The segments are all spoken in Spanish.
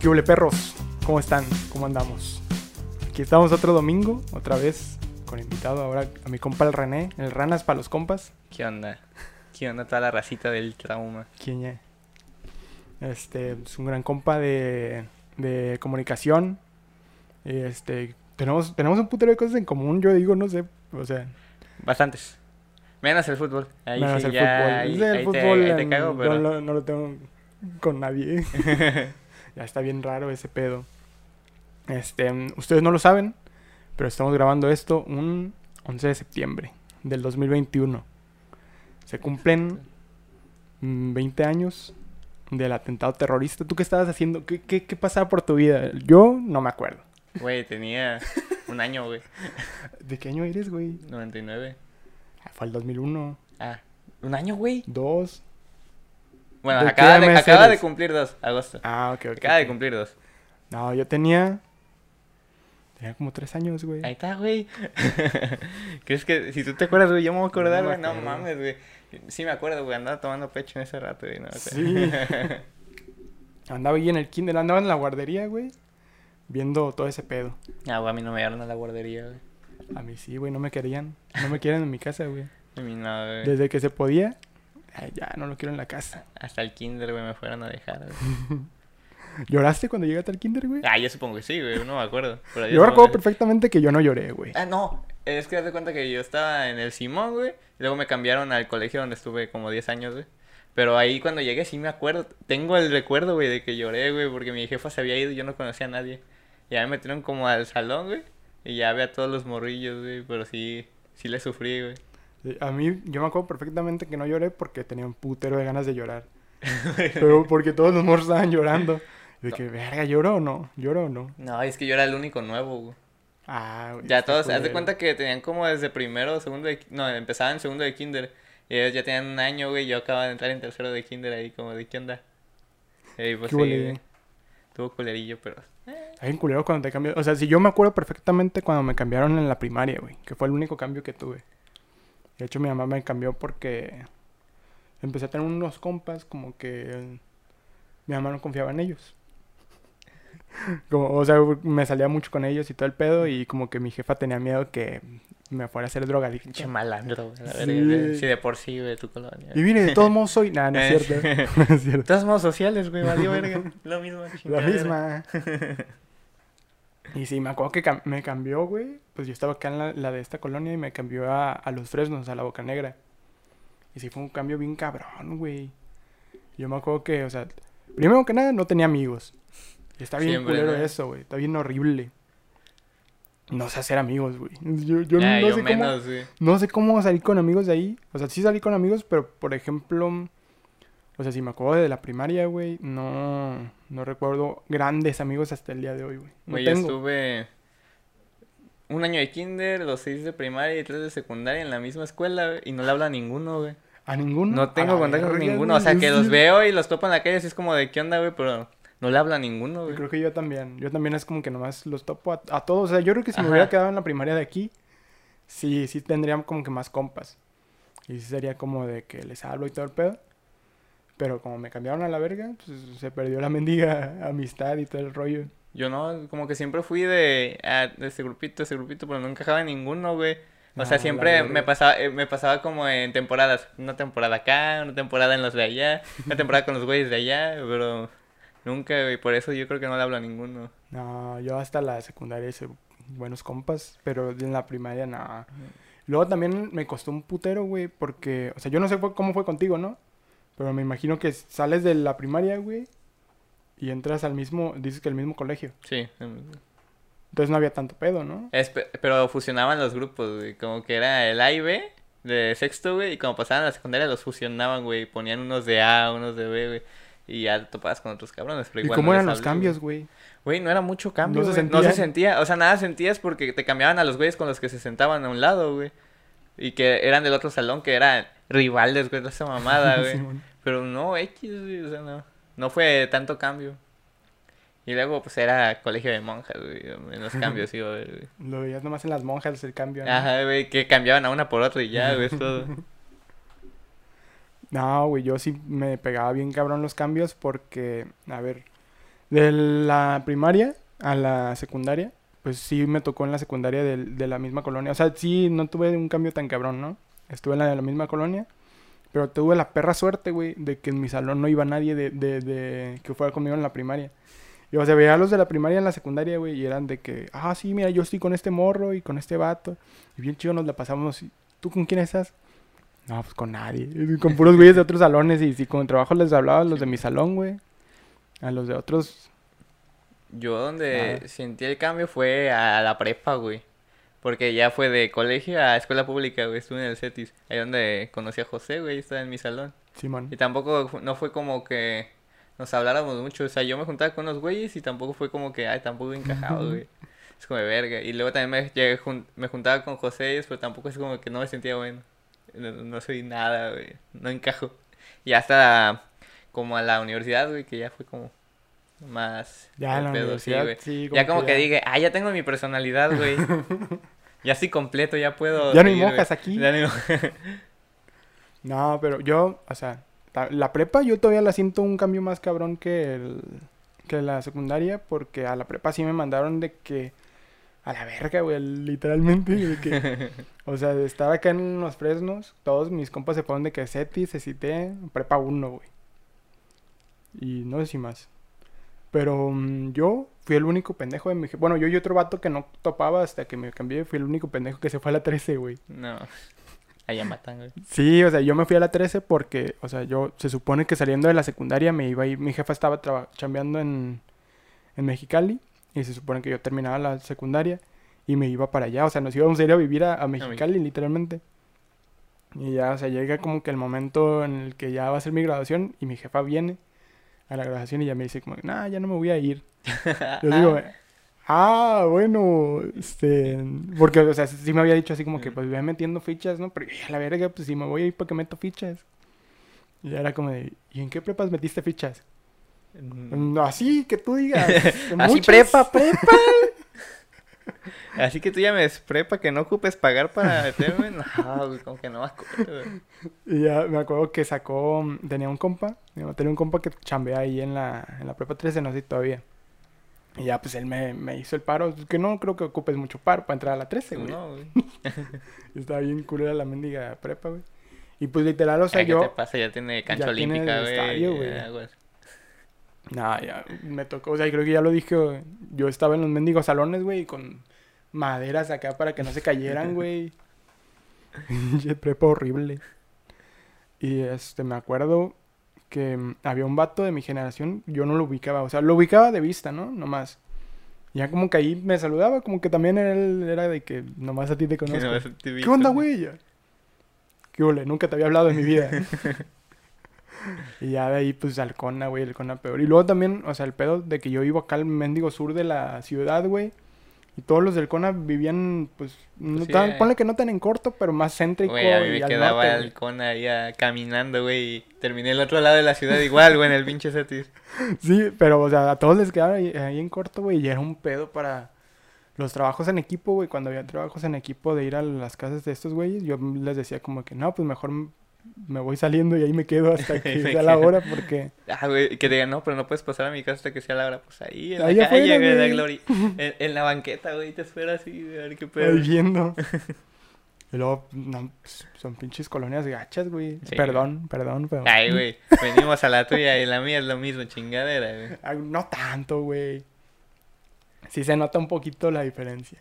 ¿Qué huele perros? ¿Cómo están? ¿Cómo andamos? Aquí estamos otro domingo, otra vez con invitado ahora a mi compa el René, el Ranas para los compas. ¿Qué onda? ¿Qué onda toda la racita del trauma? ¿Quién ya? Este, es un gran compa de, de comunicación. Este, tenemos, tenemos un putero de cosas en común, yo digo, no sé, o sea, Bastantes. Menos el fútbol. Ahí menos sí, el ya, fútbol. ahí- el ahí te- fútbol, ahí te em, cago, yo pero... no, no lo tengo con nadie. ya está bien raro ese pedo. Este, ustedes no lo saben, pero estamos grabando esto un 11 de septiembre del 2021. Se cumplen mm, 20 años del atentado terrorista. ¿Tú qué estabas haciendo? ¿Qué, qué, qué pasaba por tu vida? Yo no me acuerdo. Güey, tenía un año, güey. ¿De qué año eres, güey? 99. Ah, Fue el 2001. Ah, ¿un año, güey? Dos. Bueno, ¿De acaba, de, acaba de cumplir dos, agosto. Ah, ok, ok. Acaba de cumplir dos. No, yo tenía. Tenía como tres años, güey. Ahí está, güey. ¿Crees que si tú te acuerdas, güey, yo me voy a acordar, güey? No, mames, güey. Sí me acuerdo, güey. Andaba tomando pecho en ese rato, güey. No. Sí. Andaba ahí en el kinder, andaba en la guardería, güey. Viendo todo ese pedo. Ah, güey, a mí no me llevaron a la guardería, güey. A mí sí, güey, no me querían. No me quieren en mi casa, güey. A mí no, güey. Desde que se podía, ay, ya no lo quiero en la casa. Hasta el kinder, güey, me fueron a dejar, güey. ¿Lloraste cuando llegaste al kinder, güey? Ah, yo supongo que sí, güey. No me acuerdo. pero Yo recuerdo perfectamente que yo no lloré, güey. Ah, no. Es que de cuenta que yo estaba en el Simón, güey. Luego me cambiaron al colegio donde estuve como 10 años, güey. Pero ahí cuando llegué sí me acuerdo. Tengo el recuerdo, güey, de que lloré, güey, porque mi jefa se había ido y yo no conocía a nadie. Y ya me metieron como al salón, güey. Y ya ve a todos los morrillos, güey. Pero sí, sí le sufrí, güey. Sí, A mí, yo me acuerdo perfectamente que no lloré porque tenía un putero de ganas de llorar. Pero porque todos los morros estaban llorando. De que, verga, ¿lloro o no? ¿Lloro o no? No, es que yo era el único nuevo, güey. Ah, güey. Ya todos, haz de cuenta que tenían como desde primero o segundo de... No, empezaban en segundo de kinder. Y ellos ya tenían un año, güey. Yo acababa de entrar en tercero de kinder ahí como de, ¿qué onda? Y pues ¿Qué sí, güey. Tuvo culerillo, pero... Está bien culero cuando te cambió. O sea, si yo me acuerdo perfectamente cuando me cambiaron en la primaria, güey. Que fue el único cambio que tuve. De hecho, mi mamá me cambió porque empecé a tener unos compas como que mi mamá no confiaba en ellos. Como, o sea, me salía mucho con ellos y todo el pedo y como que mi jefa tenía miedo que me fuera a hacer drogadicto. Pinche malandro, güey. A ver, Sí. de- sí, de por sí, de tu colonia. Y mire, de todos modos soy... Nah, no es cierto. Cierto. Todos modos sociales, güey, valió verga. Lo mismo. La chingadera. misma. Y sí, me acuerdo que cam- me cambió, güey. Pues yo estaba acá en la, la de esta colonia y me cambió a, a Los Fresnos, a la Boca Negra. Y sí fue un cambio bien cabrón, güey. Yo me acuerdo que, o sea, primero que nada no tenía amigos. Y está bien Siempre, culero ¿no? eso, güey. Está bien horrible. No sé hacer amigos, güey. Yo, yo Ah, no yo sé cómo... menos, güey. No sé cómo salir con amigos de ahí. O sea, sí salí con amigos, pero por ejemplo, o sea, si me acuerdo de la primaria, güey, no, no recuerdo grandes amigos hasta el día de hoy, güey. No Güey, yo estuve un año de kinder, los seis de primaria y tres de secundaria en la misma escuela, güey, y no le habla a ninguno, güey. ¿A ninguno? No tengo contacto con ninguno, o sea, yo que los veo y los topo en la calle, así es como de, ¿qué onda, güey? Pero no le habla a ninguno, Yo güey. creo que yo también. Yo también es como que nomás los topo a, a todos. O sea, yo creo que si me hubiera quedado en la primaria de aquí, sí, sí tendrían como que más compas. Y sí sería como de que les hablo y todo el pedo. Pero como me cambiaron a la verga, pues se perdió la mendiga amistad y todo el rollo. Yo no, como que siempre fui de, ah, de ese grupito, ese grupito, pero no encajaba en ninguno, güey. O sea, la siempre me pasaba, eh, me pasaba como en temporadas. Una temporada acá, una temporada en los de allá, una temporada con los güeyes de allá, pero nunca, güey. Por eso yo creo que no le hablo a ninguno. No, yo hasta la secundaria hice buenos compas, pero en la primaria no. Luego también me costó un putero, güey, porque, o sea, yo no sé cómo fue contigo, ¿no? Pero me imagino que sales de la primaria, güey, y entras al mismo, dices que al mismo colegio. Sí. Entonces no había tanto pedo, ¿no? Es pe- pero fusionaban los grupos, güey. Como que era el A y B de sexto, güey. Y como pasaban a la secundaria los fusionaban, güey. Ponían unos de A, unos de B, güey. Y ya topabas con otros cabrones. Pero ¿Y igual cómo no eran los cambios, güey. güey? No era mucho cambio, ¿No se. No se sentía. O sea, nada sentías porque te cambiaban a los güeyes con los que se sentaban a un lado, güey. Y que eran del otro salón, que eran rivales, güey, de esa mamada, güey. Pero no, X, güey, o sea, no. No fue tanto cambio. Y luego, pues, era colegio de monjas, güey. En los cambios iba a ver, güey. Lo veías nomás en las monjas el cambio. ¿no? Ajá, güey, que cambiaban a una por otra y ya, güey, es todo. No, güey, yo sí me pegaba bien cabrón los cambios porque, a ver, De la primaria a la secundaria, pues sí me tocó en la secundaria del- de, la misma colonia. O sea, sí, no tuve un cambio tan cabrón, ¿no? Estuve en la la misma colonia. Pero tuve la perra suerte, güey, de que en mi salón no iba nadie de, de, de que fuera conmigo en la primaria. Y o sea, veía a los de la primaria en la secundaria, güey, y eran de que, ah, sí, mira, yo estoy con este morro y con este vato. Y bien chido nos la pasamos. ¿Tú con quién estás? No, pues con nadie. Con puros güeyes de otros salones. Y si con trabajo les hablaba a los de mi salón, güey. A los de otros. Yo donde Nada. sentí el cambio fue a la prepa, güey. Porque ya fue de colegio a escuela pública, güey. Estuve en el CETIS. Ahí donde conocí a José, güey. Estaba en mi salón. Simón. Y tampoco, no fue como que nos habláramos mucho. O sea, yo me juntaba con unos güeyes y tampoco fue como que, ay, tampoco encajado, güey. Es como de verga. Y luego también me, llegué jun- me juntaba con José, pero tampoco es como que no me sentía bueno. No, no soy nada, güey. No encajo. Y hasta como a la universidad, güey, que ya fue como más... Ya en la pedo, sí, universidad, sí, ya como que dije, ah, ya tengo mi personalidad, güey. ya estoy completo, ya puedo... Ya no hay monjas aquí. Ya no No, pero yo, o sea, la prepa yo todavía la siento un cambio más cabrón que, el, que la secundaria, porque a la prepa sí me mandaron de que a la verga, güey, literalmente, de que, o sea, de estar acá en los fresnos, todos mis compas se fueron de que CETI, se cité, prepa 1, güey. Y no sé si más. Pero mm, yo fui el único pendejo de mi... Bueno, yo y otro vato que no topaba hasta que me cambié, fui el único pendejo que se fue a la 13, güey. No. Allá matan, güey. Sí, o sea, yo me fui a la 13 porque, o sea, yo se supone que saliendo de la secundaria me iba a ir, mi jefa estaba chambeando en, en Mexicali y se supone que yo terminaba la secundaria y me iba para allá, o sea, nos íbamos a ir a vivir a, a Mexicali literalmente. Y ya, o sea, llega como que el momento en el que ya va a ser mi graduación y mi jefa viene a la graduación y ya me dice como, nah, ya no me voy a ir. Yo digo, ah, bueno, este, porque, o sea, sí me había dicho así como que, Mm. pues, voy metiendo fichas, ¿no? Pero a la verga, pues, si me voy a ir, ¿para qué meto fichas? Y era como de, ¿y en qué prepas metiste fichas? Mm. No, así, que tú digas. Así prepa, prepa. Así que tú ya me prepa que no ocupes pagar para meterme. No, güey, como que no me acuerdo. Y ya me acuerdo que sacó, tenía un compa, tenía un compa que chambea ahí en la, en la prepa 13, no sé todavía. Y ya, pues, él me, me hizo el paro, que no creo que ocupes mucho paro para entrar a la 13, güey. No, güey. Estaba bien culera la mendiga prepa, güey. Y pues, literal, o sea, ¿Qué yo... te pasa? Ya tiene cancha ya olímpica, güey. estadio, güey. Nah, ya me tocó, o sea, creo que ya lo dije, yo estaba en los mendigos salones, güey, con maderas acá para que no se cayeran, güey. Prepa horrible. Y este, me acuerdo que mm, había un vato de mi generación, yo no lo ubicaba, o sea, lo ubicaba de vista, ¿no? Nomás. Ya como que ahí me saludaba, como que también él era de que nomás a ti te conozco. te ¿Qué onda, güey? Ya. ¿Qué ole? Nunca te había hablado en mi vida. y ya de ahí, pues, Halcona, güey, Halcona peor. Y luego también, o sea, el pedo de que yo vivo acá al mendigo sur de la ciudad, güey. Y todos los del Cona vivían, pues, no sí, tan- eh. ponle que no tan en corto, pero más céntrico Güey, a mí y me al quedaba norte, el con ahí ah, caminando, güey. Y terminé el otro lado de la ciudad igual, güey, en el pinche Cetis. Sí, pero, o sea, a todos les quedaba ahí, ahí en corto, güey, y era un pedo para los trabajos en equipo, güey. Cuando había trabajos en equipo de ir a las casas de estos güeyes, yo les decía como que, no, pues mejor me voy saliendo y ahí me quedo hasta que sea la hora, porque... Ah, güey, que te digan, no, pero no puedes pasar a mi casa hasta que sea la hora. Pues ahí, en la Ahí calle, afuera, güey, gloria. En, en la banqueta, güey, te espera así, a ver qué Ahí pedo. viendo. Y luego, no, pues, son pinches colonias gachas, güey. Sí, perdón, perdón, pero... Ay, güey, venimos a la tuya y la mía es lo mismo, chingadera, güey. No tanto, güey. Sí se nota un poquito la diferencia.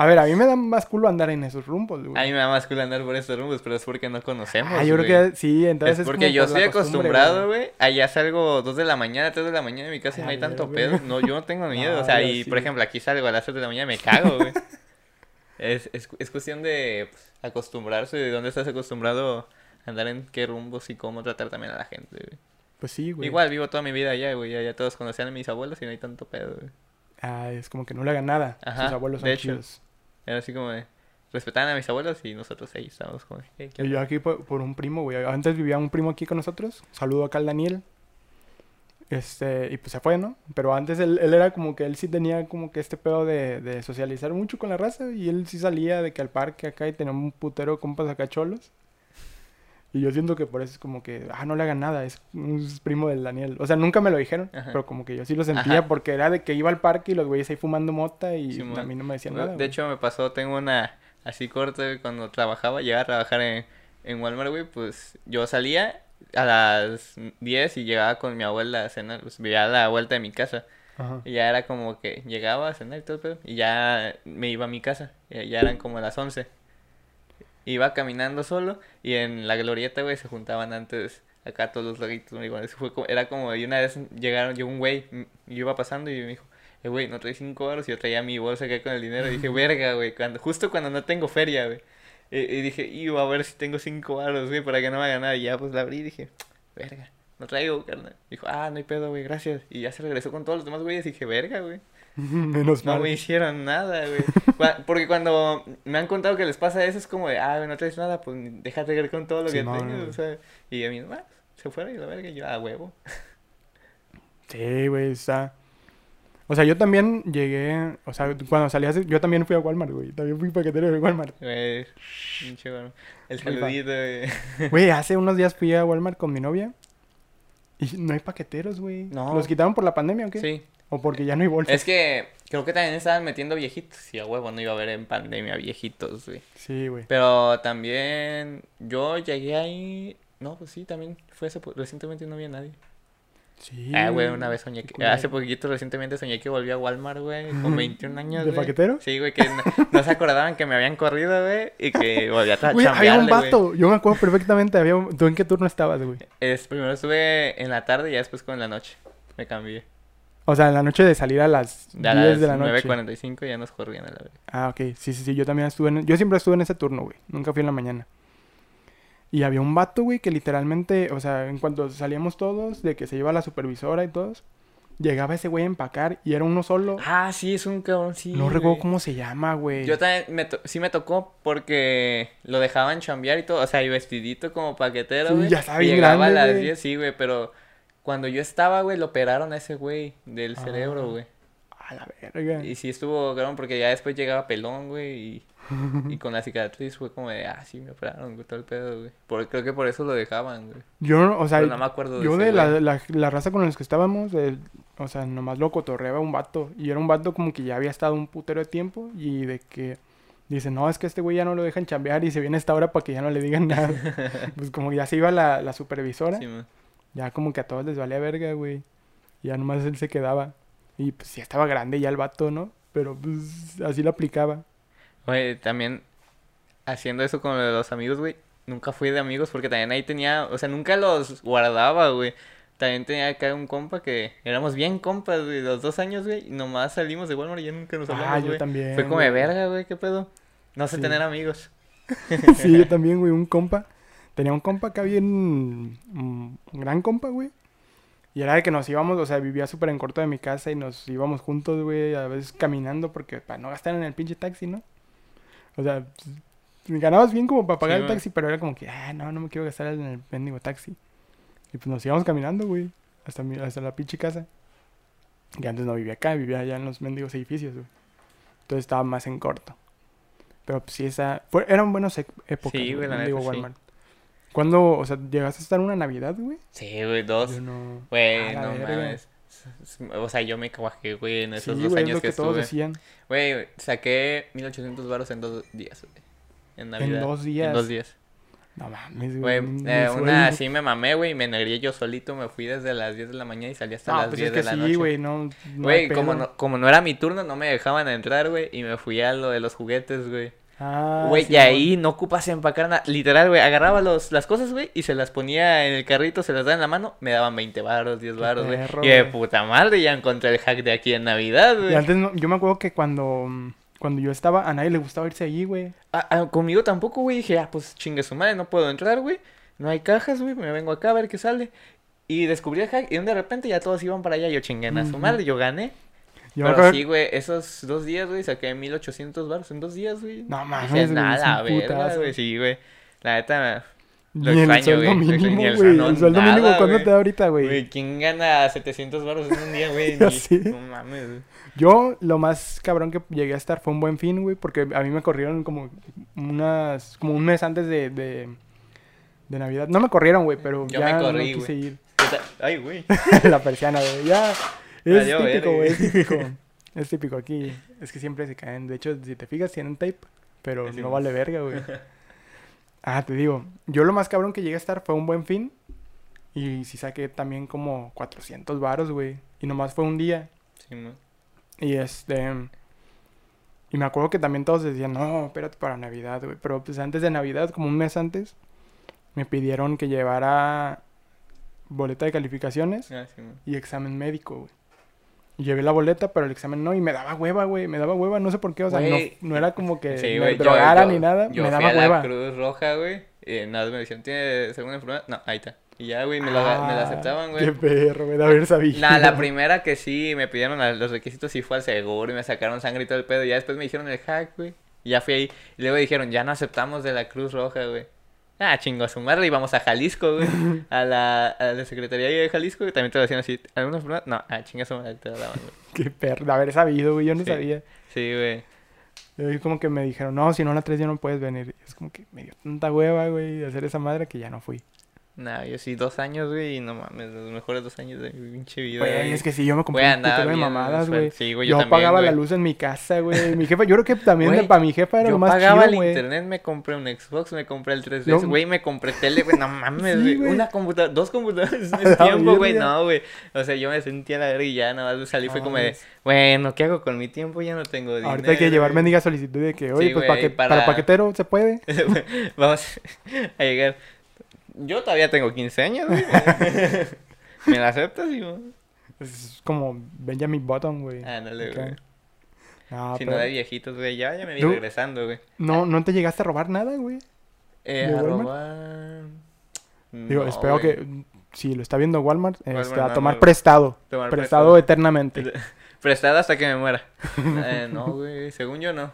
A ver, a mí me da más culo andar en esos rumbos, güey. A mí me da más cool andar por estos rumbos, pero es porque no conocemos, Ah, yo güey. creo que sí, entonces Es es porque como yo estoy acostumbrado, güey. Allá salgo 2 de la mañana, 3 de la mañana en mi casa y no hay tanto güey. pedo. No, yo no tengo miedo. O sea, y sí. por ejemplo, aquí salgo a las 3 de la mañana y me cago, güey. es, es, es cuestión de pues, acostumbrarse, de dónde estás acostumbrado a andar en qué rumbos y cómo tratar también a la gente, güey. Pues sí, güey. Igual vivo toda mi vida allá, güey. Allá todos conocían a mis abuelos y no hay tanto pedo, güey. Ah, es como que no le hagan nada. Ajá, Sus abuelos son de hecho. chidos. Era así como de... Respetaban a mis abuelos y nosotros ahí estábamos como... "Hey, ¿qué Y yo onda?". aquí por, por un primo, güey. Antes vivía un primo aquí con nosotros. Saludo acá al Daniel. Este, y pues se fue, ¿no? Pero antes él, él era como que él sí tenía como que este pedo de, de socializar mucho con la raza. Y él sí salía de que al parque acá y tenía un putero de compas acá cholos. Y yo siento que por eso es como que, ah, no le hagan nada, es, es primo del Daniel. O sea, nunca me lo dijeron, Ajá. pero como que yo sí lo sentía Ajá. porque era de que iba al parque y los güeyes ahí fumando mota y Simón. a mí no me decían De nada. güey. hecho, me pasó, tengo una así corta, cuando trabajaba, llegaba a trabajar en, en Walmart, güey, pues yo salía a las 10 y llegaba con mi abuela a cenar, pues vivía a la vuelta de mi casa. Ajá. Y ya era como que llegaba a cenar y todo el pedo, y ya me iba a mi casa, ya, ya eran como las 11. Iba caminando solo y en la glorieta, güey, se juntaban antes acá todos los laguitos, fue como- era como, y una vez llegaron, llegó un güey, mm, y yo iba pasando y me dijo, eh, güey, no traes cinco euros, y yo traía mi bolsa acá con el dinero, y dije, verga, güey, cuando, justo cuando no tengo feria, güey. Y, y dije, iba a ver si tengo cinco euros, güey, para que no me haga nada, y ya pues la abrí y dije, verga. No traigo, carnal. Dijo, ah, no hay pedo, güey, gracias. Y ya se regresó con todos los demás güeyes y dije, verga, güey. Menos No mal. me hicieron nada, güey. Porque cuando me han contado que les pasa eso, es como de, ah, güey, no traes nada, pues déjate ver con todo lo que tengas, güey. o sea. Y a mí, ah, se fueron y la verga, y yo, ah, huevo. Sí, güey, está. O sea, yo también llegué, o sea, cuando salías, yo también fui a Walmart, güey. También fui paquetero de Walmart. Güey. El saludito, güey. Güey, hace unos días fui a Walmart con mi novia y no hay paqueteros, güey. No. ¿Los quitaron por la pandemia o qué? Sí. O porque ya no hay bolsas. Es que creo que también estaban metiendo viejitos. Y a huevo no iba a haber en pandemia viejitos, güey. Sí, güey. Pero también yo llegué ahí. No, pues sí, también fue hace recientemente no había nadie. Sí. Ah, güey, una vez soñé que. Hace poquito recientemente soñé que volví a Walmart, güey, con 21 años. ¿De paquetero? Sí, güey, que no, no se acordaban que me habían corrido, güey, y que volví a tra- Güey, había un vato. Yo me acuerdo perfectamente. Había un- ¿Tú en qué turno estabas, güey? Es, primero estuve en la tarde y ya después con la noche. Me cambié. O sea, en la noche de salir a las De a 10 las de la noche. 9.45 ya nos corrían a la vez. Ah, ok. Sí, sí, sí. Yo también estuve en... Yo siempre estuve en ese turno, güey. Nunca fui en la mañana. Y había un vato, güey, que literalmente... O sea, en cuanto salíamos todos, de que se iba la supervisora y todos... Llegaba ese güey a empacar y era uno solo. Ah, sí, es un cabrón, sí. no recuerdo cómo se llama, güey. Yo también, me to- sí me tocó porque lo dejaban chambear y todo, o sea, y vestidito como paquetero, Sí, güey. ya estaba y bien llegaba grande, a las güey. 10, sí, güey, pero cuando yo estaba, güey, lo operaron a ese güey del Ah. cerebro, güey. A la verga. Y sí estuvo cabrón porque ya después llegaba pelón, güey, y, y con la cicatriz fue como de, ah, sí, me operaron, güey, todo el pedo, güey. Por, creo que por eso lo dejaban, güey. Yo, o sea, Pero no me acuerdo de yo ese de la, la, la raza con los que estábamos, el- o sea, nomás lo cotorreaba un vato. Y era un vato como que ya había estado un putero de tiempo y de que dice, no, es que este güey ya no lo dejan chambear y se viene a esta hora para que ya no le digan nada. pues como ya se iba la, la supervisora, Sí, man. Ya como que a todos les valía verga, güey. Ya nomás él se quedaba. Y pues ya estaba grande ya el vato, ¿no? Pero pues así lo aplicaba. Güey, también haciendo eso con los amigos, güey. Nunca fui de amigos porque también ahí tenía, o sea, nunca los guardaba, güey. También tenía acá un compa que éramos bien compas, güey, los dos años, güey. Y nomás salimos de Walmart y ya nunca nos Ah, hablamos, yo güey. también. Fue como de güey. verga, güey, qué pedo. No sé Sí. tener amigos. sí, yo también, güey, un compa. Tenía un compa acá bien... mm, Un gran compa, güey. Y era de que nos íbamos, o sea, vivía súper en corto de mi casa y nos íbamos juntos, güey, a veces caminando porque para no gastar en el pinche taxi, ¿no? O sea, pues, ganabas bien como para pagar Sí, el taxi, pero era como que, ah, no, no me quiero gastar en el mendigo taxi. Y pues nos íbamos caminando, güey, hasta, mi- hasta la pinche casa. Y antes no vivía acá, vivía allá en los mendigos edificios, güey. Entonces estaba más en corto. Pero pues sí, esa... Fue, eran buenas épocas, Sí, güey, la sí. ¿Cuándo, o sea, llegaste a estar una Navidad, güey? Sí, güey, dos. Yo no... Güey, no verga. mames. O sea, yo me cuajé, güey, en esos sí, dos güey, es años lo que que, todos estuve. decían. Güey, saqué 1800 baros en dos días, güey. En Navidad. dos días. En dos días. No mames, Güey, eh, una así me mamé, güey, me negré yo solito, me fui desde las 10 de la mañana y salí hasta No, las pues 10 es que de la sí, noche. güey, no... no Güey, como no, como no era mi turno, no me dejaban entrar, güey, y me fui a lo de los juguetes, güey. Ah, Güey, sí, y ahí no ocupas empacar nada. Literal, güey, agarraba los, las cosas, güey, y se las ponía en el carrito, se las daba en la mano, me daban 20 baros, 10 Qué baros, güey. Y de puta madre, ya encontré el hack de aquí en Navidad, Y güey. antes no, yo me acuerdo que cuando, cuando yo estaba, a nadie le gustaba irse allí, güey. Ah, ah, conmigo tampoco, güey. Dije, ah, pues chingue su madre, no puedo entrar, güey. No hay cajas, güey. Me vengo acá a ver qué sale. Y descubrí el hack y de repente ya todos iban para allá. Yo chingué a su madre, yo gané. Yo Pero acuerdo- sí, güey, esos dos días, güey, saqué 1800 baros en dos días, güey. No mames, Dije, nada, güey. Sí, güey. La neta, lo Ni el extraño, sueldo güey. mínimo, Ni el güey. sueldo- El sueldo nada, mínimo, ¿cuánto güey. te da ahorita, güey? Güey, ¿quién gana 700 baros en un día, güey? Ni- sé. No mames, güey. Yo, lo más cabrón que llegué a estar fue un buen fin, güey, porque a mí me corrieron como unas, como un mes antes de, de, de Navidad. No me corrieron, güey, pero Yo ya me corrí, no quise güey. ir. Ay, güey. la persiana, güey. Ya. Es típico, güey. Es típico. Es típico aquí. Es que siempre se caen. De hecho, si te fijas, tienen tape. Pero no vale verga, güey. Ah, te digo. Yo lo más cabrón que llegué a estar fue un buen fin. Y sí saqué también como 400 varos, güey. Y nomás fue un día. Sí, mo. Y este. Y me acuerdo que también todos decían, no, espérate para Navidad, güey. Pero pues antes de Navidad, como un mes antes, me pidieron que llevara boleta de calificaciones Ah, sí, y examen médico, güey. Y llevé la boleta, pero el examen no, y me daba hueva, güey. Me daba hueva, no sé por qué, o sea, no, no era como que Sí, me drogara yo- ni nada, yo me fui daba a la hueva. Cruz Roja, güey. Y nada me decían, ¿tiene segunda enfermedad? No, ahí está. Y ya, güey, me, la Ah, aceptaban, Qué güey. perro, me da haber sabido. Nah, la primera que sí me pidieron la- los requisitos sí fue al seguro y me sacaron sangre y todo el pedo. Y ya después me dijeron el hack, güey. Y ya fui ahí. Y luego dijeron, ya no aceptamos de la Cruz Roja, güey. Ah, chingo a su madre. Y vamos a Jalisco, güey. A la, a la Secretaría de Jalisco. Y también te lo decían así. ¿Alguna enfermedad? No, ah, chinga a su madre. Te la daban, güey. Qué perro, de haber sabido, güey, yo no Sí. sabía. Sí, güey. Y como que me dijeron, no, si no la traes ya no puedes venir. Y es como que me dio tanta hueva, güey, de hacer esa madre que ya no fui. Nah, yo sí, dos años, güey. Y no mames, los mejores dos años de mi pinche vida. Güey, es que sí, yo me compré un de mamadas, güey. Sí, güey, yo yo, también, pagaba la luz en mi casa, güey. Mi jefa, yo creo que también para mi jefa era Yo lo más pagaba chido, el güey. internet, me compré un Xbox, me compré el 3DS, No. güey, me compré tele, güey, no mames, Sí, güey. güey. Una computadora, dos computadoras en tiempo, güey, no, güey. O sea, yo me sentía la verga y ya nada más salí, fue como de, bueno, ¿qué hago con mi tiempo? Ya no tengo dinero. Ahorita hay que llevar güey. mendiga solicitud de que, oye, Sí, pues para- para paquetero se puede. Vamos a llegar. Yo todavía tengo 15 años, güey. ¿Me la aceptas, hijo? Es como Benjamin Button, güey. Ándale, Acá. güey. No, si pero no de viejitos, güey, ya, ya me vi ¿Tú? regresando, güey. no, no te llegaste a robar nada, güey. Eh, ¿De a Walmart? robar... Digo, No, espero güey. que si lo está viendo Walmart, este, Walmart, a no, tomar no. prestado. Tomar prestado prestado. eternamente. Prestado hasta que me muera. Eh, no, güey, según yo no.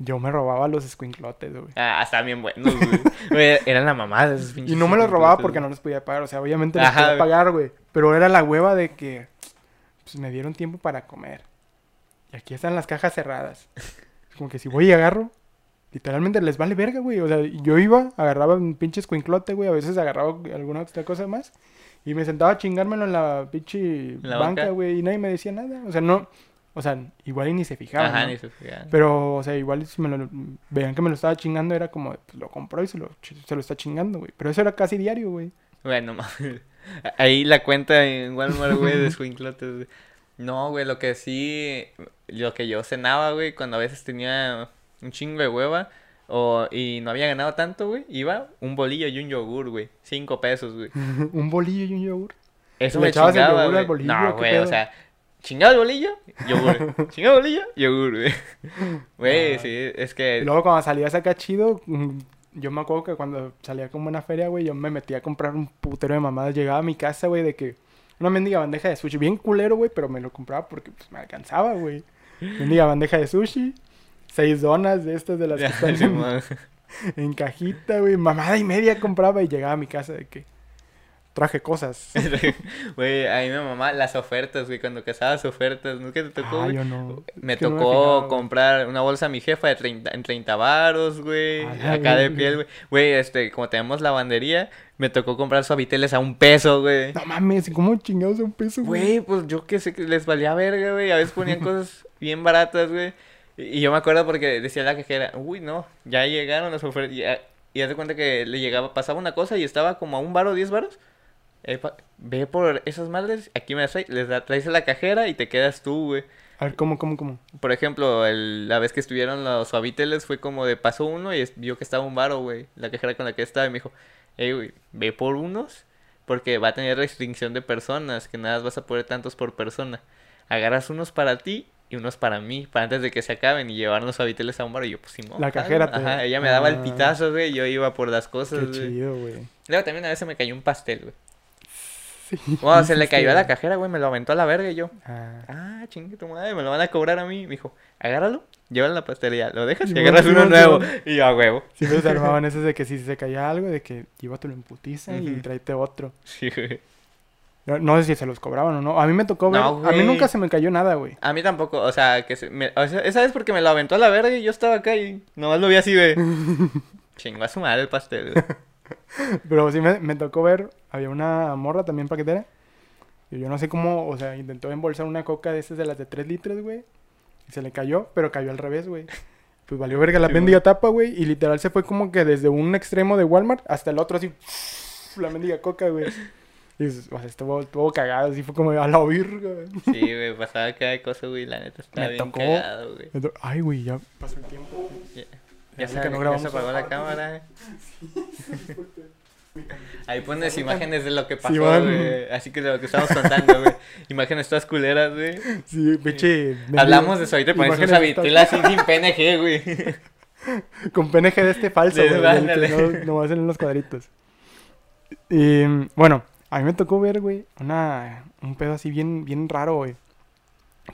Yo me robaba los squinklotes, güey. Ah, están bien buenos, güey. Eran la mamada esos pinches. Y no me los robaba porque no los podía pagar. O sea, obviamente los podía pagar, güey. Pero era la hueva de que pues, me dieron tiempo para comer. Y aquí están las cajas cerradas. Como que si voy y agarro, literalmente les vale verga, güey. O sea, yo iba, agarraba un pinche escuinclote, güey. A veces agarraba alguna otra cosa más. Y me sentaba a chingármelo en la pinche ¿En la banca, banca? güey. Y nadie me decía nada. O sea, no. O sea, igual y ni se fijaban. Ajá, ¿no? ni se fijaban. Pero, o sea, igual si me lo veían que me lo estaba chingando, era como, pues lo compró y se lo, se lo está chingando, güey. Pero eso era casi diario, güey. Bueno, mames. Ahí la cuenta en Walmart, güey, de escuinclotes, güey. No, güey, lo que sí, lo que yo cenaba, güey, cuando a veces tenía un chingo de hueva o, y no había ganado tanto, güey, iba un bolillo y un yogur, güey. Cinco pesos, güey. un bolillo y un yogur. Eso ¿Le me echabas el chingaba, yogur al bolillo, No, güey, o sea, chingado el bolillo, yogur. chingado el bolillo, yogur, güey. Güey, Ah. sí, es Y que... luego cuando salías acá chido, mm, yo me acuerdo que cuando salía como una feria, güey, yo me metía a comprar un putero de mamadas. Llegaba a mi casa, güey, de que una mendiga bandeja de sushi. Bien culero, güey, pero me lo compraba porque pues, me alcanzaba, güey. Mendiga bandeja de sushi. Seis donas de estas de las que están en cajita, güey. Mamada y media compraba y llegaba a mi casa de que traje cosas. Güey, a mí me mamá las ofertas, güey, cuando cazabas ofertas, ¿nunca te tocó, Ah, yo no. Me Es que no me tocó fijaba, güey. comprar una bolsa a mi jefa de 30, en 30 varos, güey. Acá de piel, güey. Güey, este, como tenemos lavandería, me tocó comprar suaviteles a un peso, güey. No mames, ¿cómo chingados a un peso, güey? Güey, pues yo qué sé que les valía verga, güey. A veces ponían cosas bien baratas, güey. Y yo me acuerdo porque decía la cajera, uy, no, ya llegaron las ofertas. Y, y haz de cuenta que le llegaba, pasaba una cosa y estaba como a un varo, diez varos. Ve por esas madres, aquí me las traes, les da- traes a la cajera y te quedas tú, güey. A ver, ¿cómo, cómo, cómo? Por ejemplo, el- la vez que estuvieron los suaviteles fue como de pasó uno y vio que estaba un varo, güey. La cajera con la que estaba y me dijo, hey, güey, ve por unos porque va a tener restricción de personas, que nada más vas a poner tantos por persona. Agarras unos para ti y unos para mí, para antes de que se acaben y llevar los suaviteles a un varo. Y yo, pues, Simón. La jalo". cajera Ajá, ella me daba el Ah. pitazo, güey, yo iba por las cosas, Qué güey. chido, güey. Luego también a veces me cayó un pastel, güey. Sí. Bueno, se le cayó a la cajera, güey, me lo aventó a la verga y yo. Ah. Ah, chingue tu madre, me lo van a cobrar a mí. Me dijo, agárralo, llévalo a la pastelería, lo dejas y agarras uno nuevo. Y yo, a huevo. Siempre se armaban esos de que si se caía algo, de que llévatelo en putiza y tráete otro. Sí, güey. No, no sé si se los cobraban o no. A mí me tocó ver. No, a mí nunca se me cayó nada, güey. A mí tampoco, o sea, que se, me- o sea, esa vez porque me lo aventó a la verga y yo estaba acá y nomás lo vi así de... Chingó a su madre el pastel, güey. Pero sí me, me tocó ver, había una morra también paquetera. Y yo no sé cómo, o sea, intentó embolsar una coca de esas de las de 3 litros, güey. Y se le cayó, pero cayó al revés, güey. Pues valió verga la Sí, mendiga tapa, güey. Y literal se fue como que desde un extremo de Walmart hasta el otro, así. La mendiga coca, güey. Y o sea, estuvo, estuvo cagado, así fue como a la virga, güey. Sí, güey, pasaba cada cosa, güey. La neta estaba Me bien tocó- cagado, güey. Ay, güey, ya pasó el tiempo. Ya ya, sé que no grabamos se apagó la cámara. Ahí pones imágenes de lo que pasó, güey. Así que de lo que estamos contando, güey. Imágenes todas culeras, güey. Sí, pinche. mendigo- Hablamos de eso, ahorita pones un sabitel así sin PNG, güey. Con PNG de este falso, güey. no, no va a ser en los cuadritos. Y bueno, a mí me tocó ver, güey, una, un pedo así bien, bien raro, güey.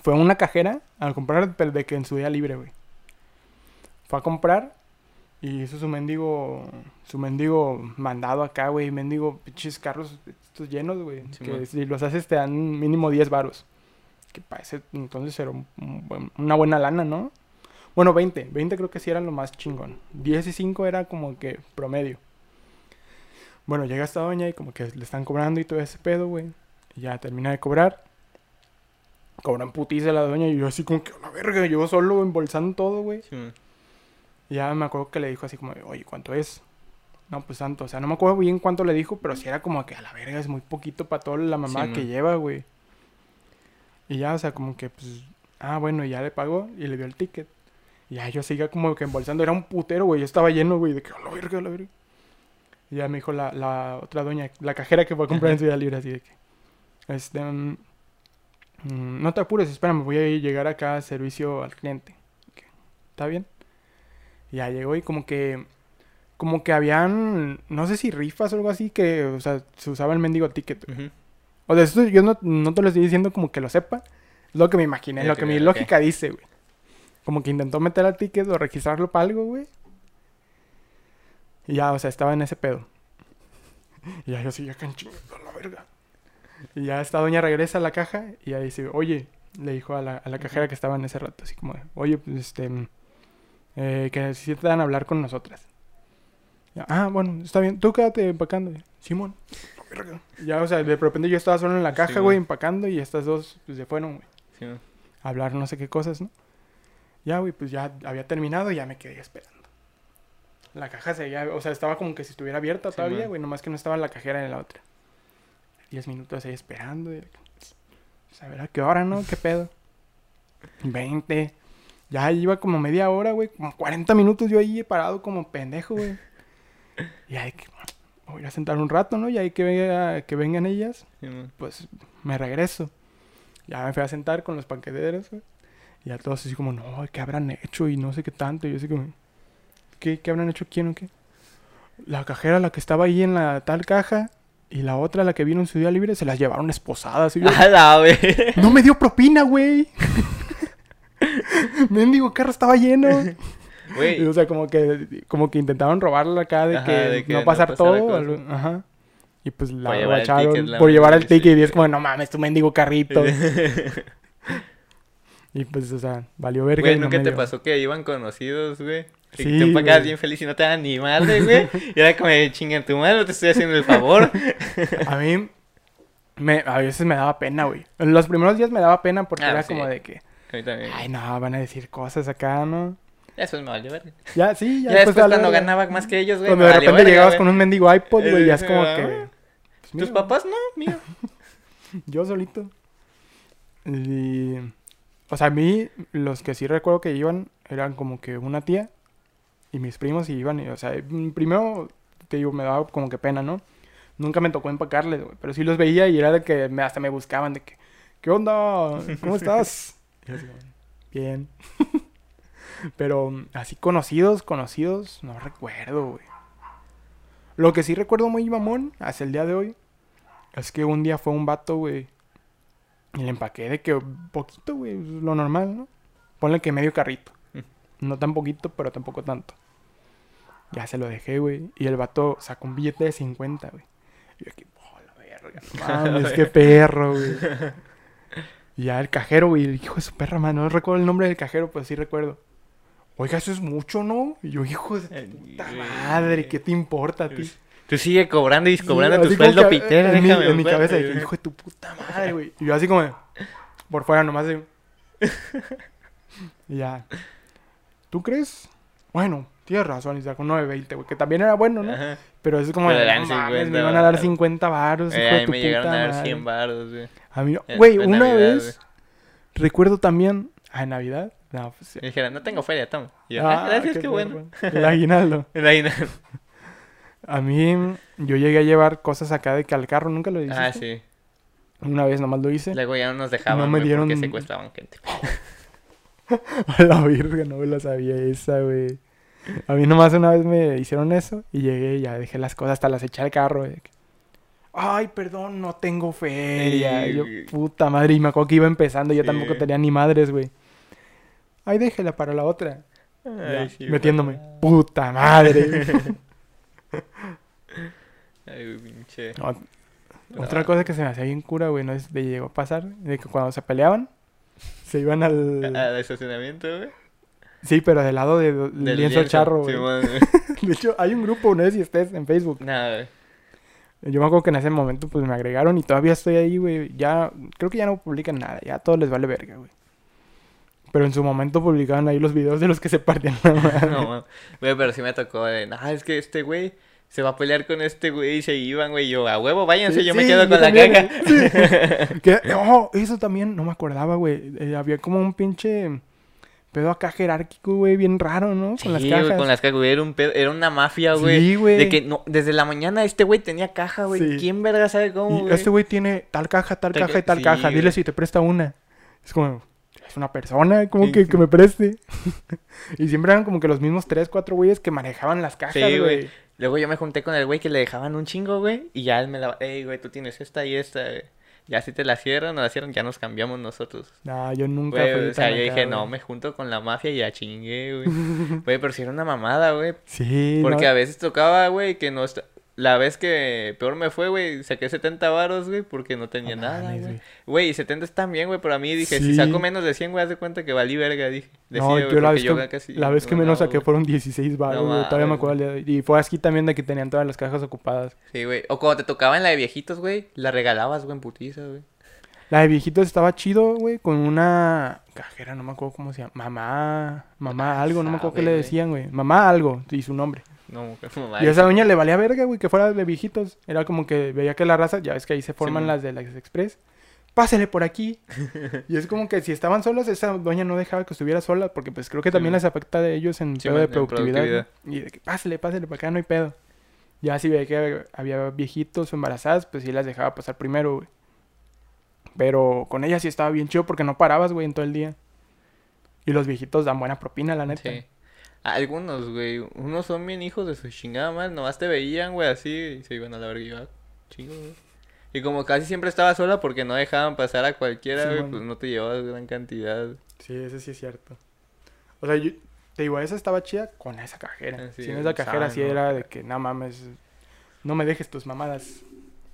Fue a una cajera al comprar, de que en su día libre, güey. Fue a comprar y hizo su mendigo, su mendigo mandado acá, güey. Mendigo, pinches carros estos llenos, güey. que si los haces te dan mínimo 10 varos. Que parece entonces era un- una buena lana, ¿no? Bueno, 20. 20 creo que sí eran lo más chingón. 10 y 5 era como que promedio. Bueno, llega esta doña y como que le están cobrando y todo ese pedo, güey. Y ya termina de cobrar. Cobran putiza la doña y yo así como que a la verga, yo solo embolsando todo, güey. Sí, güey. Ya me acuerdo que le dijo así como, oye, ¿cuánto es? No, pues tanto. O sea, no me acuerdo bien cuánto le dijo, pero sí era como que a la verga es muy poquito para toda la mamá Sí, que man. lleva, güey. Y ya, o sea, como que, pues, ah, bueno, y ya le pagó y le dio el ticket. Y ya yo seguía como que embolsando. Era un putero, güey. Yo estaba lleno, güey, de que a la verga, a la verga. Y ya me dijo la, la otra doña, la cajera que fue a comprar en su día libre, así de que, este, mm, mm, no te apures, espérame, voy a llegar acá a servicio al cliente. ¿Está bien? Ya llegó y como que, como que habían, no sé si rifas o algo así, que, o sea, se usaba el mendigo ticket. O sea, esto yo no, no te lo estoy diciendo como que lo sepa. Es lo que me imaginé, lo que mi lógica dice, güey. Como que intentó meter al ticket o registrarlo para algo, güey. Y ya, o sea, estaba en ese pedo. Y ya yo seguía canchando a la verga. Y ya esta doña regresa a la caja y ya dice, oye, le dijo a la, a la cajera que estaba en ese rato, así como, oye, pues este, eh, que necesitan hablar con nosotras. Ya, ah, bueno, está bien, tú quédate empacando. Simón. Ya, o sea, de repente yo estaba solo en la caja, Sí, güey, güey. empacando y estas dos pues, se fueron, güey, Sí, a hablar no sé qué cosas, ¿no? Ya, güey, pues ya había terminado y ya me quedé esperando. La caja seguía, o sea, estaba como que si estuviera abierta Sí, todavía, güey, nomás que no estaba en la cajera en la otra. Diez minutos ahí esperando. Y, pues, a ver a qué hora, ¿no? ¿Qué pedo? Veinte. Ya iba como media hora, güey, como 40 minutos yo ahí parado como pendejo, güey. Y ahí que voy a sentar un rato, ¿no? Y ahí que, venga, que vengan ellas, Sí, güey. pues me regreso. Ya me fui a sentar con los paqueteros, güey. Y a todos así como, no, ¿qué habrán hecho? Y no sé qué tanto. Y yo así como, ¿qué, qué habrán hecho quién o qué? La cajera, la que estaba ahí en la tal caja, y la otra, la que vino en su día libre, se las llevaron esposadas. Y yo, A la vez. no me dio propina, güey. Mendigo carro estaba lleno. Y, Güey, o sea, como que, como que intentaron robarla acá de, Ajá, que, de que no pasar pasara todo. algo- Ajá. Y pues la Por llevar el guacharon ticket, la por llevar el sí. ticket. Y es como, no mames, tu mendigo carrito. y pues, o sea, valió verga. Güey, y no ¿nunca te dio. pasó que iban conocidos, güey? Y Sí, te empacabas bien feliz y no te daban ni madre, güey. Y era como, chinga tu madre, no te estoy haciendo el favor. A mí, me, a veces me daba pena, güey. En los primeros días me daba pena porque Ah, era sí. como de que, Ay, no, van a decir cosas acá, ¿no? Ya después me valió verga. Ya, sí, ya, Ya, después vale cuando ganaba más que ellos, güey. Cuando de repente verga, llegabas güey. con un mendigo iPod, güey, ya es como que... pues, Tus mira, papás no, mío. Yo solito. Y... O sea, a mí, los que sí recuerdo que iban, eran como que una tía y mis primos y iban, y, o sea, primero, te digo, me daba como que pena, ¿no? Nunca me tocó empacarles, güey, pero sí los veía y era de que me, hasta me buscaban de que, ¿qué onda? ¿Cómo estás? Y así bien. pero mm, así conocidos, conocidos, no recuerdo, güey. Lo que sí recuerdo muy mamón, hasta el día de hoy, es que un día fue un vato, güey. Y le empaqué de que poquito, güey, lo normal, ¿no? Ponle que medio carrito. No tan poquito, pero tampoco tanto. Ya se lo dejé, güey. Y el vato sacó un billete de 50, güey. Y yo aquí, oh, la verga. Mames, qué perro, güey. Y ya el cajero, güey, el hijo de su perra, mano. No recuerdo el nombre del cajero, pero sí recuerdo. Oiga, eso es mucho, ¿no? Y yo, hijo de tu Ay, puta madre, ¿qué te importa a ti? Tú sigue cobrando y Sí, cobrando tu así como sueldo que, pitero, en mi, en mi cabeza dije, hijo de tu puta madre, güey. Y yo así como, por fuera nomás de... y ya. ¿Tú crees? Bueno, tienes razón, y sacó un 9.20, güey, que también era bueno, ¿no? Ajá. Pero es como, de, no mames, 50 me iban a dar varos. 50 varos, Eh, hijo a de tu me llegaron puta a dar madre. 100 baros, güey. A mí, güey, una Navidad, vez, recuerdo también, ah, en Navidad, no, pues sí. Me dijeron, no tengo feria, toma. Y yo, Ah, ah, gracias, qué, bueno. El aguinaldo. El aguinaldo. A mí, yo llegué a llevar cosas acá de que al carro, nunca lo hice. Ah, sí. Una vez nomás lo hice. Luego ya no nos dejaban, No me dieron- porque secuestraban gente. A la virgen, no me la sabía esa, güey. A mí nomás una vez me hicieron eso y llegué y ya dejé las cosas, hasta las eché al carro. que, Ay, perdón, no tengo feria. Ey, yo, puta madre, y me acuerdo que iba empezando, yo Sí, tampoco tenía ni madres, güey. Ay, déjela para la otra. Ya, Ay, sí, metiéndome. Puta madre. Ay, pinche. No, Otra cosa que se me hacía bien cura, güey, no es de llegó a pasar, de que cuando se peleaban, se iban al... Al estacionamiento, güey. Sí, pero del lado de, del Del lienzo charro, güey. De hecho, hay un grupo, no sé si estés en Facebook. Nada, güey. Yo me acuerdo que en ese momento, pues, me agregaron y todavía estoy ahí, güey. Ya, creo que ya no publican nada, ya a todos les vale verga, güey. Pero en su momento publicaban ahí los videos de los que se partían la madre. No, man. Güey, pero sí me tocó de, ah, es que este güey se va a pelear con este güey y se iban, güey. Yo, a huevo, váyanse, Sí, yo me quedo con la también, caca. sí. Que, oh, eso también, no me acordaba, güey. Eh, había como un pinche pedo acá jerárquico, güey, bien raro, ¿no? Sí, Con las cajas. con las cajas, güey. Era, un pedo- era una mafia, güey. Sí, güey. De que no, desde la mañana este güey tenía caja, güey. Sí. ¿Quién verga sabe cómo, güey? este güey tiene tal caja, tal Tal caja ca- y tal sí, caja. Dile güey. si te presta una. Es como, es una persona, como que, que me preste. y siempre eran como que los mismos tres, cuatro güeyes que manejaban las cajas, güey. Luego yo me junté con el güey que le dejaban un chingo, güey. Y ya él me la... Ey, güey, tú tienes esta y esta, güey. Ya si te la cierran o la cierran, ya nos cambiamos nosotros. No, yo nunca Güey, fui o sea, yo dije, no, me junto con la mafia y ya chingué, güey. Güey, pero si era una mamada, güey. Sí, Porque no, a veces tocaba, güey, que no... La vez que peor me fue, güey, saqué 70 varos, güey, porque no tenía nada, güey. y 70 están bien, güey, pero a mí dije, si saco menos de 100, güey, haz de cuenta que valí verga, dije. No, yo la vez que, casi la vez que no menos saqué fueron 16 baros, No güey. Todavía me acuerdo. Y fue aquí también de que tenían todas las cajas ocupadas. Sí, güey. O cuando te tocaba en la de viejitos, güey, la regalabas, güey, en putiza, güey. La de viejitos estaba chido, güey, con una cajera, no me acuerdo cómo se llama. Mamá, mamá algo, no me acuerdo qué le decían, güey. Mamá algo, y su nombre. No, no Y a esa doña le valía verga, güey, que fuera de viejitos. Era como que veía que la raza, ya ves que ahí se forman las de las Express. Pásele por aquí. y es como que si estaban solas, esa doña no dejaba que estuviera sola, porque pues creo que también les afecta de ellos en Sí, pedo de productividad. productividad. ¿no? Y de que pásele, pásele, para acá no hay pedo. Ya si veía que había viejitos o embarazadas, pues sí las dejaba pasar primero, güey. Pero con ella sí estaba bien chido porque no parabas, güey, en todo el día. Y los viejitos dan buena propina, la neta. Sí. Algunos, güey. Unos son bien hijos de su chingada más. Nomás te veían, güey, así y se iban a la verga. y ah, chingo, güey. Y como casi siempre estaba sola porque no dejaban pasar a cualquiera, Sí, güey, pues no te llevabas gran cantidad. Sí, ese sí es cierto. O sea, yo te digo, esa estaba chida con esa cajera. Ah, sí, Sin esa cajera sí sano. era de que, no mames, no me dejes tus mamadas.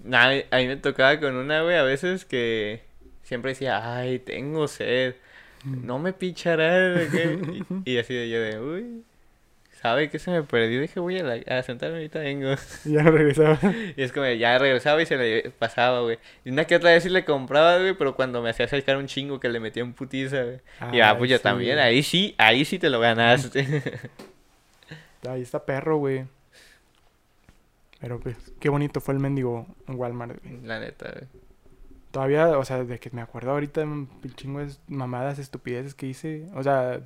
Nah, a mí me tocaba con una, güey, a veces que siempre decía, ay, tengo sed. No me pichará. ¿de qué?" Y, y así de yo de, uy, ¿sabe qué se me perdió? Dije, voy a, la- a sentarme ahorita, vengo. Y ya regresaba. Y es como, ya regresaba y se le pasaba, güey. Y una que otra vez sí le compraba, güey, pero cuando me hacía sacar un chingo que le metía en putiza, güey. y ah, pues yo sí. también, ahí sí, ahí sí te lo ganaste. Ahí está perro, güey. Pero pues, qué bonito fue el mendigo en Walmart, güey. La neta, güey. Todavía, o sea, de que me acuerdo ahorita un chingo de mamadas, estupideces que hice. O sea,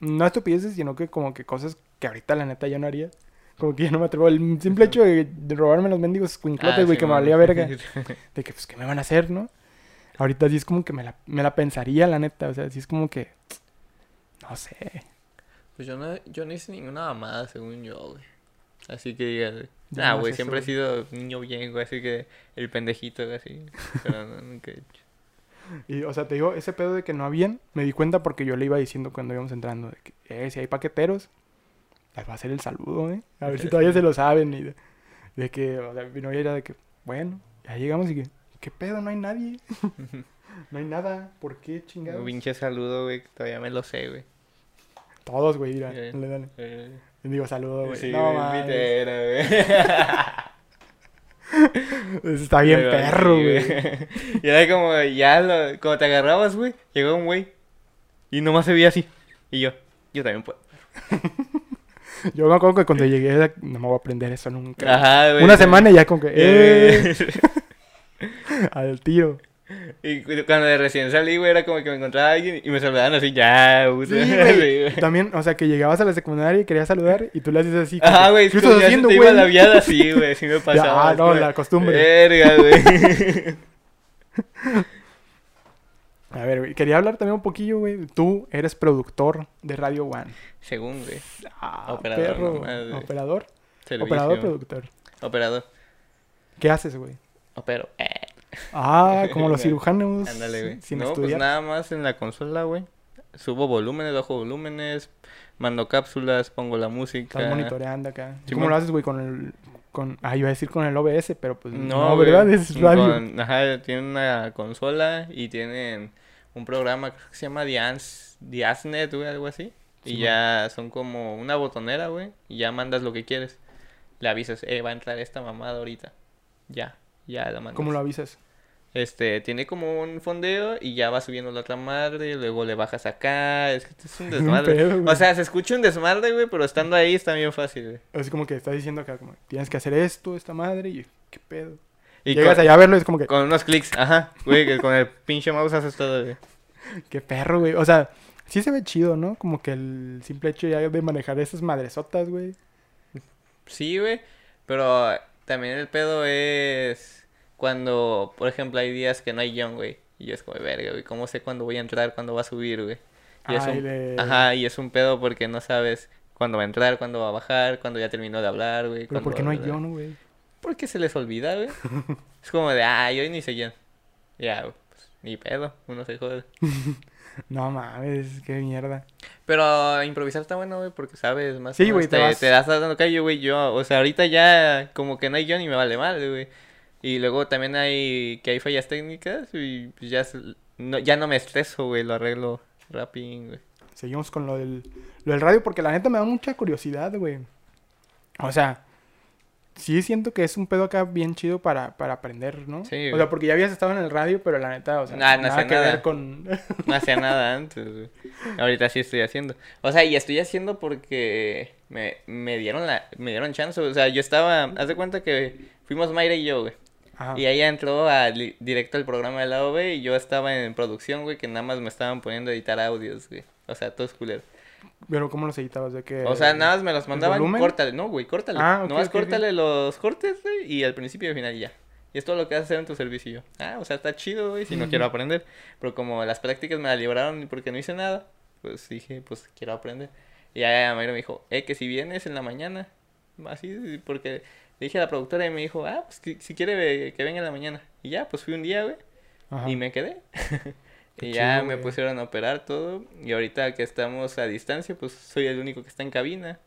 no estupideces, sino que como que cosas que ahorita la neta yo no haría. Como que ya no me atrevo. El simple hecho de, de robarme los mendigos cuinclotes, Ah, güey, sí, que me valía verga. De que, pues, ¿qué me van a hacer, no? Ahorita sí es como que me la, me la pensaría, la neta. O sea, sí es como que... No sé. Pues yo no, yo no hice ninguna mamada, según yo, güey. Así que digas, Nah, güey, siempre he sido niño bien, güey, así que el pendejito, güey, así. Pero no, nunca he hecho. Y, o sea, te digo, ese pedo de que no habían, me di cuenta porque yo le iba diciendo cuando íbamos entrando, de que, eh, si hay paqueteros, les va a hacer el saludo, ¿eh? A ver si todavía se lo saben. Y de, de que, o sea, mi novia era de que, bueno, ya llegamos y que, ¿qué pedo? No hay nadie. no hay nada. ¿Por qué chingados? Un pinche saludo, güey, que todavía me lo sé, güey. Todos, güey, mira, dale, dale. Digo, saludo, güey. Sí, no güey. Está bien Pero, perro, sí, güey. Y era como, ya, lo, como te agarrabas, güey, llegó un güey. Y nomás se veía así. Y yo, yo también puedo. Yo me acuerdo que cuando llegué, no me voy a aprender eso nunca. Ajá, güey. Una semana y ya con que, Eh, al tiro. Y cu- cuando de recién salí, güey, era como que me encontraba a alguien y me saludaban así, ya. Sí, güey. También, o sea, que llegabas a la secundaria y querías saludar y tú le haces así. que, güey, ¿Qué estás haciendo, güey? la viada así, güey, sí me pasaba. ah, no, la costumbre. Verga, güey. A ver, güey, quería hablar también un poquillo, güey. Tú eres productor de Radio One. Según, güey. Ah, Operador perro. nomás. Operador. Servicio. Operador, productor. Operador. ¿Qué haces, güey? Opero. Eh. Ah, como los cirujanos. Ándale, güey. Sin no, pues estudiar. nada más en la consola, güey. Subo volúmenes, bajo volúmenes, mando cápsulas, pongo la música. Estás monitoreando acá. Sí, ¿Cómo lo haces, güey? Con el. Con... Ah, iba a decir con el OBS, pero pues. No. ¿verdad? Es radio. Con- ajá, tienen una consola y tienen un programa creo que se llama Dians, Diasnet, güey, algo así. Y ya son como una botonera, güey. Y ya mandas lo que quieres. Le avisas, eh, va a entrar esta mamada ahorita. Ya, ya la mandas. ¿Cómo lo avisas? Este, tiene como un fondeo y ya va subiendo la otra madre, luego le bajas acá, es que es un desmadre. o sea, se escucha un desmadre, güey, pero estando ahí está bien fácil, güey. Es como que estás diciendo acá, como, tienes que hacer esto, esta madre, y qué pedo. Y Llegas con, allá a verlo y es como que, con unos clics, ajá, güey, que con el pinche mouse haces todo, güey. qué perro, güey. O sea, sí se ve chido, ¿no? Como que el simple hecho ya de manejar esas madresotas, güey. Sí, güey, pero también el pedo es cuando, por ejemplo, hay días que no hay guion, güey. Y yo es como, verga, güey, ¿cómo sé cuándo voy a entrar, cuándo va a subir, güey? Y es Ay, un- de- Ajá, y es un pedo porque no sabes cuándo va a entrar, cuándo va a bajar, cuándo ya terminó de hablar, güey. Pero ¿por qué no hay guion, güey? Porque se les olvida, güey. es como de, ah, yo ni sé guion. Ya, güey, pues, ni pedo, uno se jode. No mames, qué mierda. Pero improvisar está bueno, güey, porque sabes más. Sí, güey, te te, vas- te das dando callo, güey. Yo, o sea, ahorita ya como que no hay guion y me vale mal, güey. Y luego también hay que hay fallas técnicas y pues ya, no, ya no me estreso, güey, lo arreglo rápido, güey. Seguimos con lo del, lo del radio porque la neta me da mucha curiosidad, güey. O sea, sí siento que es un pedo acá bien chido para, para aprender, ¿no? Sí, O sea, porque ya habías estado en el radio, pero la neta, o sea, Nah, no nada hacía que nada. ver con... No hacía nada antes, güey. Ahorita sí estoy haciendo. O sea, y estoy haciendo porque me, me dieron la, me dieron chance. O sea, yo estaba, haz de cuenta que fuimos Mayra y yo, güey. Ajá. Y ella entró a, directo al programa de la OV y yo estaba en producción, güey, que nada más me estaban poniendo a editar audios, güey. O sea, todo es culero. Pero ¿cómo los editabas? ¿De? O sea, nada más me los mandaban, córtale, no, güey, córtale. Ah, ok, Nomás ok, ok. córtale los cortes, güey, y al principio y al final ya. Y es todo lo que vas a hacer en tu servicio. Y yo, ah, o sea, está chido, güey, si no quiero aprender. Pero como las prácticas me la libraron porque no hice nada, pues dije, pues quiero aprender. Y ya Mayra me dijo, eh, que si vienes en la mañana, así, porque le dije a la productora y me dijo, ah, pues que- si quiere ve- que venga en la mañana. Y ya, pues fui un día, güey, Ajá. y me quedé. Y ya chido, me güey. pusieron a operar todo. Y ahorita que estamos a distancia, pues soy el único que está en cabina.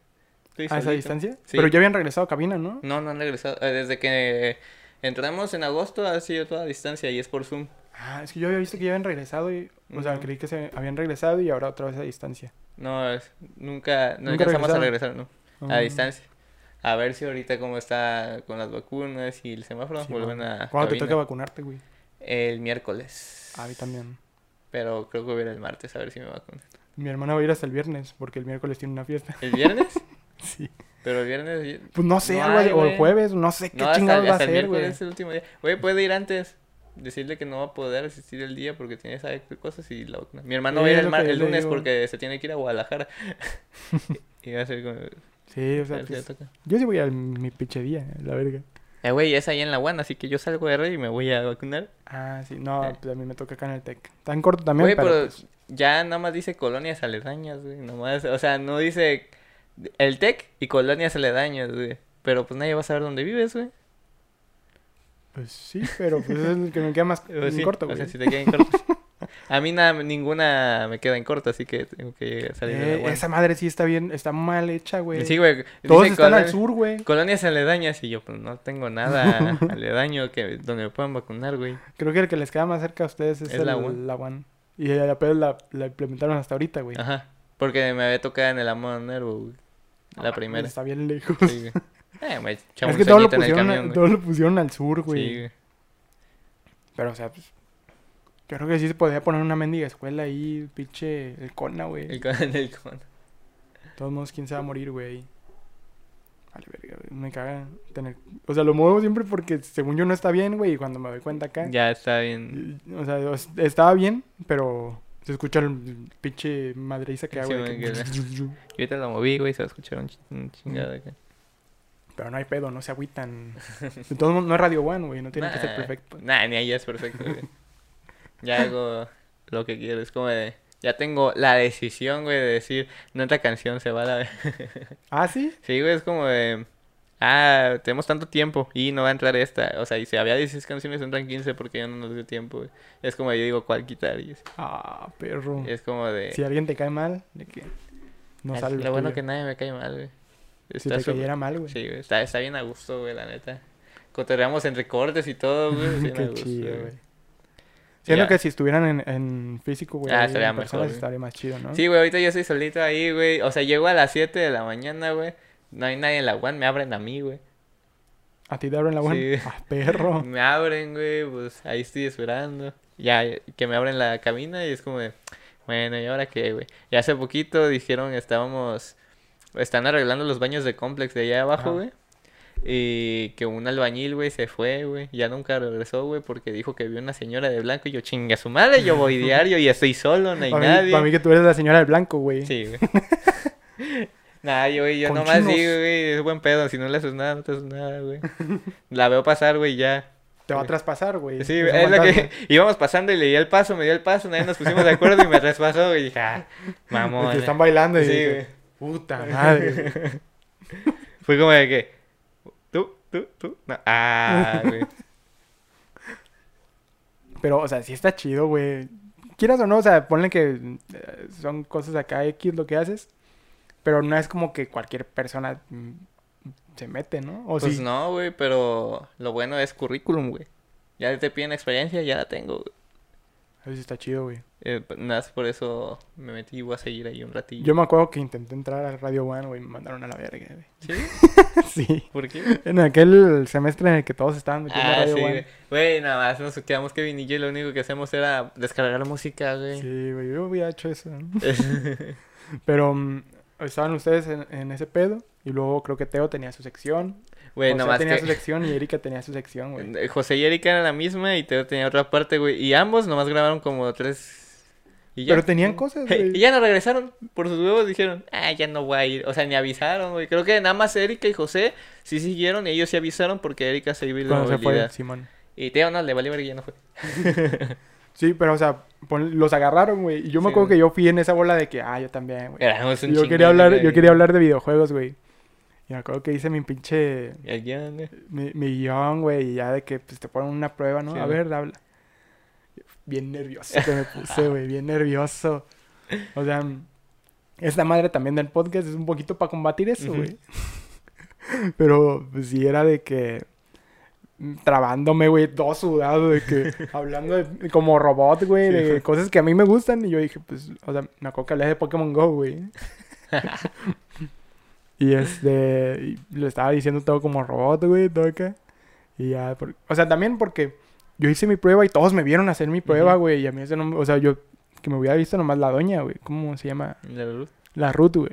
Estoy ¿A esa distancia? Sí. Pero ya habían regresado a cabina, ¿no? No, no han regresado. Eh, Desde que entramos en agosto ha sido toda a distancia y es por Zoom. Ah, es que yo había visto que ya habían regresado y... O sea, creí que se habían regresado y ahora otra vez a distancia. No, es- nunca, no Nunca alcanzamos a regresar, no. A Ah. distancia. A ver si ahorita cómo está con las vacunas y el semáforo. Sí, vuelven a ¿Cuándo te toca vacunarte, güey? El miércoles. A mí también. Pero creo que voy a ir el martes a ver si me vacunan. Mi hermana va a ir hasta el viernes porque el miércoles tiene una fiesta. ¿El viernes? sí. Pero el viernes... Pues no sé, No hay, o el jueves, no sé qué No, hasta, va a hasta ser, güey. es el último día. Güey, puede ir antes. Decirle que no va a poder asistir el día porque tiene esas cosas y la vacuna. Mi hermano Sí, va a ir el, mar- lunes digo. porque se tiene que ir a Guadalajara. y va a ser como... Sí, o sea, pues, yo sí voy a mi pinche día, la verga. Eh, güey, es ahí en la UAN, así que yo salgo de R y me voy a vacunar. Ah, sí, no, Eh. pues a mí me toca acá en el TEC. Está en corto también, Güey, pero, pero pues, ya nada más dice colonias aledañas, güey. Nomás, o sea, no dice el TEC y colonias aledañas, güey. Pero pues nadie va a saber dónde vives, güey. pues sí, pero pues es el que me queda más Pues en sí, corto, o güey. sea, si te queda en corto. A mí nada, ninguna me queda en corto, así que tengo que salir de la Eh, esa madre sí está bien, está mal hecha, güey. Sí, güey. Todos están al sur, güey. Colonias aledañas y yo pues no tengo nada aledaño que donde me puedan vacunar, güey. Creo que el que les queda más cerca a ustedes es, Es el, la la, UAN. UAN. Y apenas la, la implementaron hasta ahorita, güey. Ajá. Porque me había tocado en el Amor Nervo, güey. La primera. Está bien lejos. Sí, güey. Eh, me Es que todo lo, pusieron, camión, todo lo pusieron al sur, güey. Sí, güey. Pero, o sea, pues. Yo creo que sí se podía poner una mendiga escuela ahí, pinche. El Cona, güey. El con, el con. De todos modos, ¿quién se va a morir, güey? Vale, verga, güey. Me caga tener. O sea, lo muevo siempre porque según yo no está bien, güey. Y cuando me doy cuenta acá. Ya está bien. O sea, estaba bien, pero. Se escucha el pinche madriza que hago. Sí. Yo ahorita lo moví, güey, se va a escuchar un, ch- un chingado acá. Pero no hay pedo, no se agüitan. De todos modos, no es Radio One, güey. No tiene que ser perfecto. Nah, ni ahí es perfecto, güey. Ya hago lo que quiero. Es como de. Ya tengo la decisión, güey, de decir, no esta canción se va a la. Ah, sí. Sí, güey, es como de. Ah, tenemos tanto tiempo y no va a entrar esta. O sea, y si había 16 canciones, entran 15 porque ya no nos dio tiempo, güey. Es como yo digo, ¿cuál quitar? Y es, Ah, perro. es como de. Si alguien te cae mal, de que no es sale lo bueno que nadie me cae mal, güey. Si Está te súper- cayera mal, güey. Sí, güey, está, está bien a gusto, güey, la neta. Cotorreamos entre cortes y todo, güey. Qué chido, güey. Siento Ya. que si estuvieran en, en físico, güey, Ah, estaría mejor, estaría más chido, ¿no? Sí, güey, ahorita yo estoy solito ahí, güey. O sea, llego a las 7 de la mañana, güey. No hay nadie en la one, me abren a mí, güey. A ti te abren la buena. Sí. Ah, perro. Me abren, güey, pues ahí estoy esperando. Ya, que me abren la cabina y es como de, bueno, ¿y ahora qué, güey? Y hace poquito dijeron, estábamos, están arreglando los baños de complex de allá abajo, güey. Y que un albañil, güey, se fue, güey. Ya nunca regresó, güey, porque dijo que vio una señora de blanco y yo, chinga su madre, yo voy diario y estoy solo, no hay Para nadie. mí, pa' mí que tú eres la señora del blanco, güey. Sí, güey. Nah, yo, güey, yo nomás digo, güey, es buen pedo. Si no le haces nada, no te haces nada, güey. La veo pasar, güey, ya. Te va a traspasar, güey. Sí, Es es lo que íbamos pasando y le di el paso, me dio el paso, nadie nos pusimos de acuerdo y me traspasó, güey. Y dije, ah, De mamón. que están bailando y Sí, dije, güey. puta madre. Fue como de que, tú, tú. No. Ah, güey. Pero, o sea, sí está chido, güey. Quieras o no, o sea, ponle que eh, son cosas acá X lo que haces. Pero no es como que cualquier persona mm, se mete, ¿no? O Pues sí. no, güey, pero lo bueno es currículum, güey. Ya te piden experiencia, ya la tengo, güey. Eso sí está chido, güey. Eh, nada, más por eso me metí y voy a seguir ahí un ratillo. Yo me acuerdo que intenté entrar a Radio One, güey, me mandaron a la verga, güey. ¿Sí? sí. ¿Por qué? En aquel semestre en el que todos estaban metiendo a Ah, Radio sí, One. güey. Nada más nos quedamos Kevin y yo y lo único que hacemos era descargar música, güey. Sí, güey, yo hubiera hecho eso. ¿no? Pero mm, estaban ustedes en, en ese pedo. Y luego creo que Teo tenía su sección. Güey, José nada más tenía que... su sección y Erika tenía su sección, güey. Eh, José y Erika eran la misma y Teo tenía otra parte, güey. Y ambos nomás grabaron como tres... Y ya. Pero tenían cosas, güey. y ya no regresaron. Por sus huevos dijeron, ah, ya no voy a ir. O sea, ni avisaron, güey. Creo que nada más Erika y José sí siguieron y ellos sí avisaron porque Erika se iba a ir de Cuando se fue. Y Teo no, le valió ver y ya no fue. Sí, pero o sea, pon- los agarraron, güey. Y yo me acuerdo güey. que yo fui en esa bola de que, ah, yo también, güey. Yo quería hablar, yo quería hablar de videojuegos, güey. Y me acuerdo que hice mi pinche, el guion, güey. mi, mi guion, güey, y ya de que pues, te ponen una prueba, ¿no? Sí, a güey. ver, habla. Bien nervioso que me puse, güey, bien nervioso. O sea, esta madre también del podcast es un poquito para combatir eso, güey. Pero pues sí era de que trabándome, güey, todo sudado, de que hablando de- como robot, güey, Sí, de güey. cosas que a mí me gustan. Y yo dije, pues, o sea, me acuerdo que hablé de Pokémon Go, güey. y este, y lo estaba diciendo todo como robot, güey, todo acá. Y ya, por- o sea, también porque yo hice mi prueba y todos me vieron hacer mi prueba, güey. Y a mí eso no, o sea, yo, que me hubiera visto nomás la doña, güey. ¿Cómo se llama? La luz. La Ruth, güey.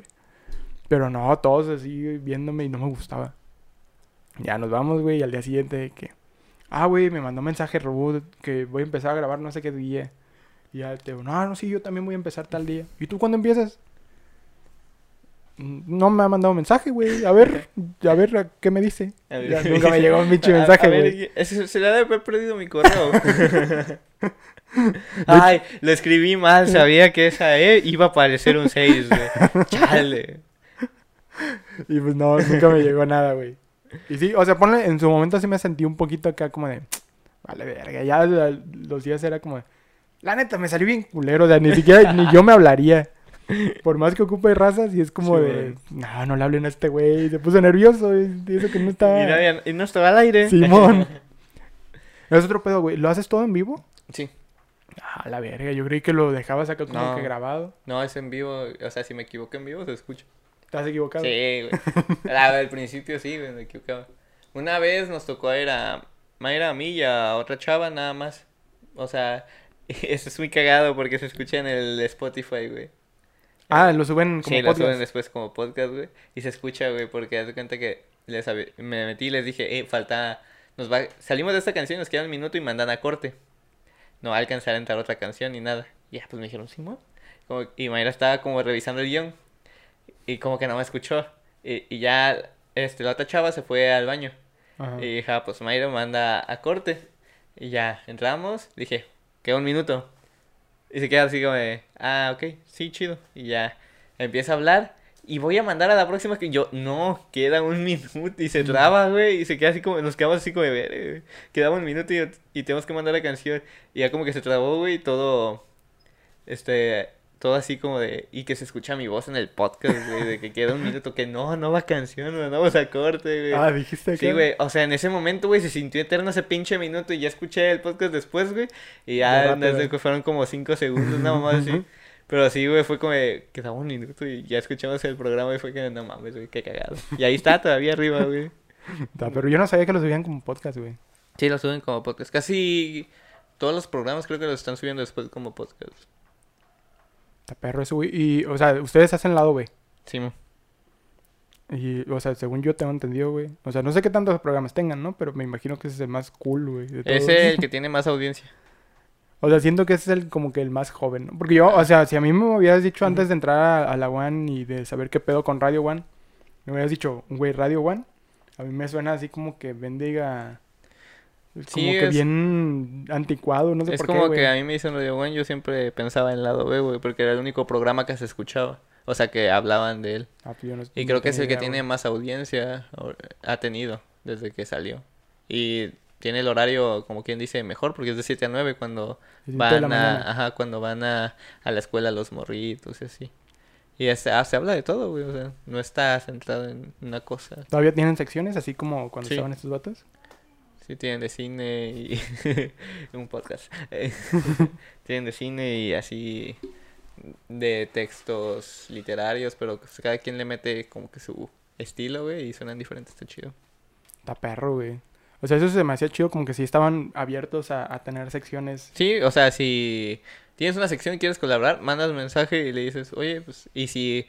Pero no, todos así viéndome y no me gustaba. Ya nos vamos, güey, y al día siguiente que... Ah, güey, me mandó mensaje Ruth que voy a empezar a grabar no sé qué día. Y ya te digo, no, no, sí, yo también voy a empezar tal día. ¿Y tú cuándo empiezas? "Mm, No me ha mandado mensaje, güey. A ver, a ver, ¿a ¿qué me dice? Ya nunca me llegó un pinche mensaje, güey. se le ha de haber perdido mi correo. Ay, lo escribí mal, sabía que esa E iba a aparecer un 6, güey. Chale. Y pues no, nunca me llegó nada, güey. Y sí, o sea, ponle, en su momento sí me sentí un poquito acá como de, vale, verga. Ya los días era como de, la neta, me salió bien culero, o sea, ni siquiera, ni yo me hablaría. Por más que ocupe razas, y es como Sí, de, no, no le hablen a este güey. Se puso nervioso, y eso que no está. Y, no había- y no estaba al aire. Simón. Es otro pedo, güey. ¿Lo haces todo en vivo? Sí. Ah, la verga. Yo creí que lo dejabas acá como No. que grabado. No, es en vivo. O sea, si me equivoco en vivo, se escucha. ¿Te has equivocado? Sí, güey. Al principio sí, güey, me equivocaba. Una vez nos tocó ir a Mayra a mí y a otra chava nada más. O sea, eso es muy cagado porque se escucha en el Spotify, güey. Ah, lo suben como sí, lo podcast. suben después como podcast, güey. Y se escucha, güey, porque haz de cuenta que les me metí y les dije, eh, falta... Nos va... Salimos de esta canción, nos queda un minuto y mandan a corte. No va a alcanzar a entrar otra canción ni nada. Y ya, pues me dijeron, Simón. Como... Y Mayra estaba como revisando el guion. Y como que no me escuchó. Y, y ya, este, la otra chava se fue al baño. Ajá. Y dije, ah, pues Mayra manda a corte. Y ya, entramos. Dije, queda un minuto. Y se queda así como de, ah, ok, sí, chido. Y ya empieza a hablar. Y voy a mandar a la próxima que yo, no, queda un minuto. Y se traba, güey. Y se queda así como, nos quedamos así como de ver, güey. Quedaba un minuto y, y tenemos que mandar la canción. Y ya como que se trabó, güey, todo, este, todo así como de, y que se escucha mi voz en el podcast, güey, de que queda un minuto, que no, no va canción, no vamos a corte, güey. Ah, dijiste Sí, que. güey, o sea, en ese momento, güey, se sintió eterno ese pinche minuto y ya escuché el podcast después, güey, y De ya desde que fueron como cinco segundos, nada más así. Pero sí, güey, fue como de, quedaba un minuto y ya escuchamos el programa y fue que no mames, güey, qué cagado. Y ahí está todavía arriba, güey. Ta, Pero yo no sabía que lo subían como podcast, güey. Sí, lo suben como podcast. Casi todos los programas creo que los están subiendo después como podcast. Está perro eso, güey. Y, o sea, ustedes hacen lado, güey. Sí, mo. Y, o sea, según yo tengo entendido, güey. O sea, no sé qué tantos programas tengan, ¿no? Pero me imagino que ese es el más cool, güey. es el que tiene más audiencia. O sea, siento que ese es el como que el más joven, ¿no? Porque yo, o sea, si a mí me hubieras dicho antes de entrar a, a la One y de saber qué pedo con Radio One, me hubieras dicho, güey, Radio One, a mí me suena así como que bendiga. Como Sí, que es- bien anticuado, no sé es por como qué, güey. que a mí me dicen Radio One, yo siempre pensaba en lado B, güey, porque era el único programa que se escuchaba. O sea, que hablaban de él. Ah, pues yo no- Y no creo que es el que tiene más audiencia, o- ha tenido desde que salió. Y tiene el horario, como quien dice, mejor, porque es de 7 a 9 cuando van a, ajá, cuando van a, a la escuela los morritos y así. Y es- ah, se habla de todo, güey, o sea, no está centrado en una cosa. ¿Todavía tienen secciones así como cuando Sí. estaban estos vatos? Sí, tienen de cine y un podcast. Tienen de cine y así de textos literarios, pero cada quien le mete como que su estilo, güey, y suenan diferentes, está chido. Está perro, güey. O sea, eso me hacía chido, como que sí estaban abiertos a, a tener secciones. Sí, o sea, si tienes una sección y quieres colaborar, mandas mensaje y le dices, oye, pues, y si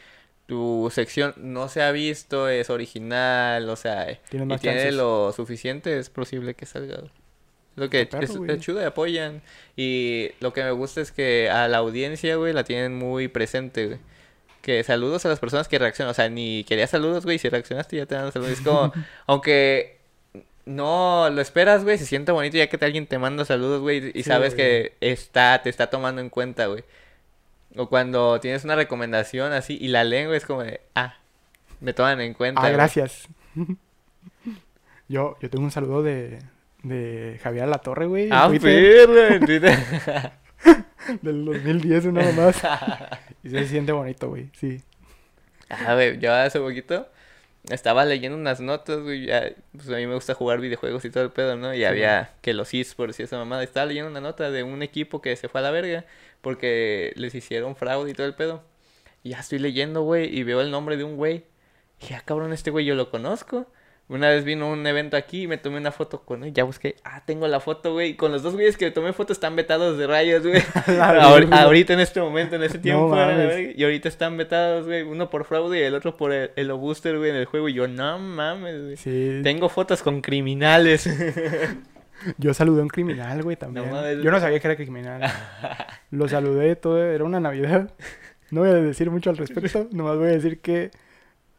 tu sección no se ha visto, es original, o sea, Tienes y más tiene lo suficiente, es posible que salga. Lo que es, es chido y apoyan. Y lo que me gusta es que a la audiencia, güey, la tienen muy presente, güey. Que saludos a las personas que reaccionan. O sea, ni querías saludos, güey. Si reaccionaste, ya te dan saludos. Es como, aunque no lo esperas, güey, se siente bonito ya que te- alguien te manda saludos, güey. Y Sí, sabes güey. que está, te está tomando en cuenta, güey. O cuando tienes una recomendación así y la lengua es como de, ah, me toman en cuenta. Ah, güey. gracias. yo, yo tengo un saludo de, de Javier Alatorre, güey. Ah, en Twitter. Del 2010, una más. y se siente bonito, güey. Sí. A ver, yo hace poquito estaba leyendo unas notas, güey. ya, pues a mí me gusta jugar videojuegos y todo el pedo, ¿no? Y Sí, había que los esports y esa mamada. Estaba leyendo una nota de un equipo que se fue a la verga porque les hicieron fraude y todo el pedo. Y ya estoy leyendo, güey, y veo el nombre de un güey. Y ya, cabrón, este güey yo lo conozco. Una vez vino a un evento aquí y me tomé una foto con él. Ya busqué, ah, tengo la foto, güey. Con los dos güeyes que me tomé foto están vetados de rayos, güey. Ahorita en este momento, en ese tiempo, mames. verga, y ahorita están vetados, güey. Uno por fraude y el otro por el, el booster, güey, en el juego. Y yo, no mames, güey. Sí. Tengo fotos con criminales. Yo saludé a un criminal, güey, también. Yo no sabía que era criminal. Lo saludé todo, era una Navidad. No voy a decir mucho al respecto, nomás voy a decir que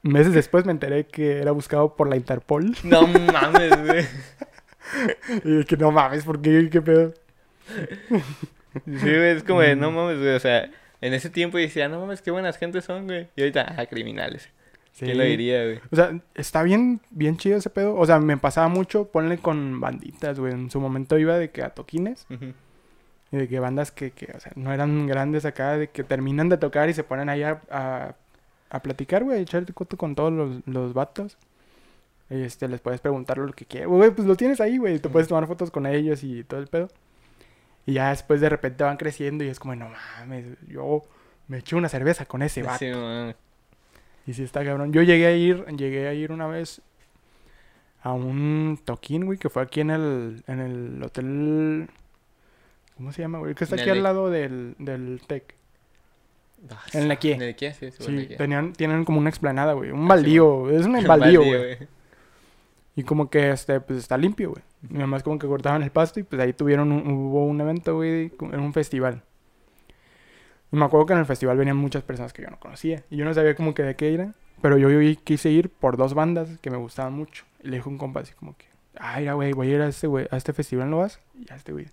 meses después me enteré que era buscado por la Interpol. no mames, güey. Y que no mames, ¿por qué? ¿Qué pedo? Sí, güey, es como de, no mames, güey. O sea, en ese tiempo decía, no mames, qué buenas gentes son, güey. Y ahorita, ah, criminales. ¿Quién lo Sí. diría, güey? O sea, está bien, bien chido ese pedo. O sea, me pasaba mucho, ponle con banditas, güey. En su momento iba de que a toquines. Y de que bandas que, que, o sea, no eran grandes acá, de que terminan de tocar y se ponen ahí a, a, a platicar, güey, echar el coto con todos los, los vatos. Este, les puedes preguntar lo que quieras. Güey, pues lo tienes ahí, güey. Te puedes tomar fotos con ellos y todo el pedo. Y ya después de repente van creciendo y es como, no mames, yo me eché una cerveza con ese vato. Sí. Y sí está cabrón. Yo llegué a ir, llegué a ir una vez a un toquín, güey, que fue aquí en el, en el hotel... ¿Cómo se llama, güey? Que está aquí al de- lado del, del TEC. Ah, ¿En la qué? ¿En el qué? Sí, sí, Sí, tenían, tienen como una explanada, güey. Un Ah, sí, baldío, es un baldío, güey. Y como que, este, pues está limpio, güey. Y además como que cortaban el pasto y pues ahí tuvieron, un- hubo un evento, güey, en un festival. Y me acuerdo que en el festival venían muchas personas que yo no conocía. Y yo no sabía como que de qué era. Pero yo, yo quise ir por dos bandas que me gustaban mucho. Y le dije a un compa así como que, ay, mira, güey, voy a ir a este, güey, a este festival, ¿no vas? Y a este, güey.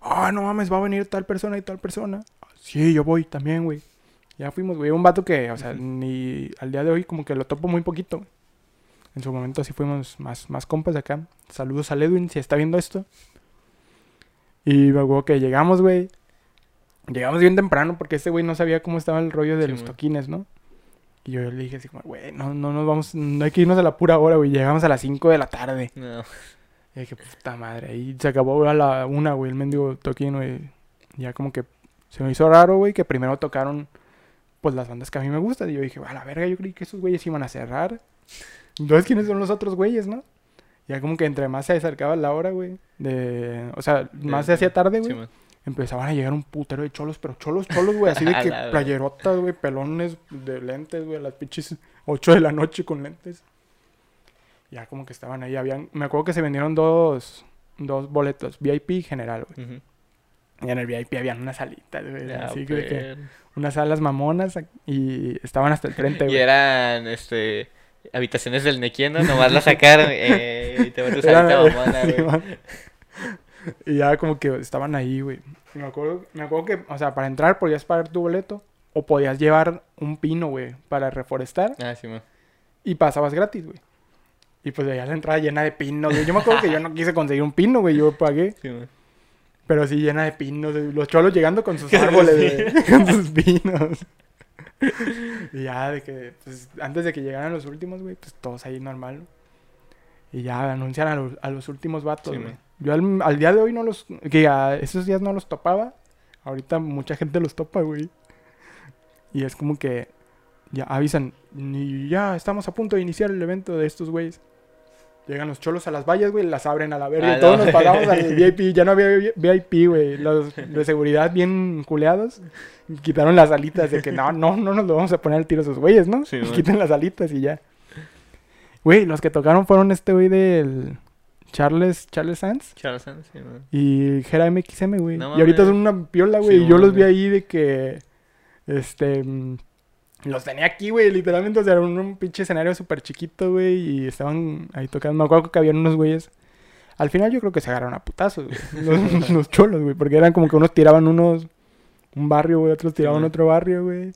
Ah, no mames, va a venir tal persona y tal persona. Sí, yo voy también, güey. Ya fuimos, güey. Un vato que, o sea, ni al día de hoy como que lo topo muy poquito. En su momento sí fuimos más, más compas de acá. Saludos a Edwin si está viendo esto. Y me acuerdo que llegamos, güey. Llegamos bien temprano porque este güey no sabía cómo estaba el rollo de Sí, los toquines, ¿no? Y yo le dije así como, güey, no, no nos vamos, no hay que irnos a la pura hora, güey. Llegamos a las 5 de la tarde. No. Y dije, puta madre. Y se acabó a la una, güey, el mendigo toquín, güey. Ya como que se me hizo raro, güey, que primero tocaron, pues, las bandas que a mí me gustan. Y yo dije, a la verga, yo creí que esos güeyes iban a cerrar. Entonces, ¿quiénes son los otros güeyes, no? Ya como que entre más se acercaba la hora, güey, de... O sea, más se hacía tarde, Sí, güey, man. Empezaban a llegar un putero de cholos, pero cholos, cholos, güey, así de A que playerotas, güey, pelones de lentes, güey, a las pinches 8 de la noche con lentes. Ya como que estaban ahí, habían... Me acuerdo que se vendieron dos, dos boletos, VIP y general, güey. Ujú. Y en el VIP habían unas salitas, güey, Ya, así que, que unas salas mamonas y estaban hasta el frente, Y güey. eran, este, habitaciones del Nequiendo, nomás la sacaron eh, y te metes ahorita mamona, güey. Y ya como que estaban ahí, güey. Me acuerdo, me acuerdo que, o sea, para entrar podías pagar tu boleto o podías llevar un pino, güey, para reforestar Ah, sí, man. y pasabas gratis, güey. Y pues allá la entrada llena de pinos, güey. Yo me acuerdo que yo no quise conseguir un pino, güey, yo pagué. Sí, man. Pero sí llena de pinos, los cholos llegando con sus árboles, güey, con sus pinos. y ya de que, pues, antes de que llegaran los últimos, güey, pues todos ahí normal. Y ya anuncian a los, a los últimos vatos, Sí, güey. Yo al, al día de hoy no los, que a esos días no los topaba. Ahorita mucha gente los topa, güey. Y es como que ya avisan, y ya estamos a punto de iniciar el evento de estos güeyes. Llegan los cholos a las vallas, güey, las abren a la verga. Ah, y todos no. nos pasamos al VIP. Ya no había vi- VIP, güey. Los de seguridad bien culeados. Quitaron las alitas de que no, no, no nos lo vamos a poner al tiro a esos güeyes, ¿no? Sí. Quiten las alitas y ya. Güey, los que tocaron fueron este güey del Charles, Charles Sands Charles Sands, sí, man. y Jera MXM, güey. No y ahorita son una piola, güey. Sí, y yo los vi ahí de que. Este. Los tenía aquí, güey. Literalmente, o sea, era un, un pinche escenario súper chiquito, güey. Y estaban ahí tocando. Me acuerdo que habían unos güeyes. Al final yo creo que se agarraron a putazos, güey. Los, los cholos, güey. Porque eran como que unos tiraban unos. Un barrio, güey. Otros tiraban otro barrio, güey.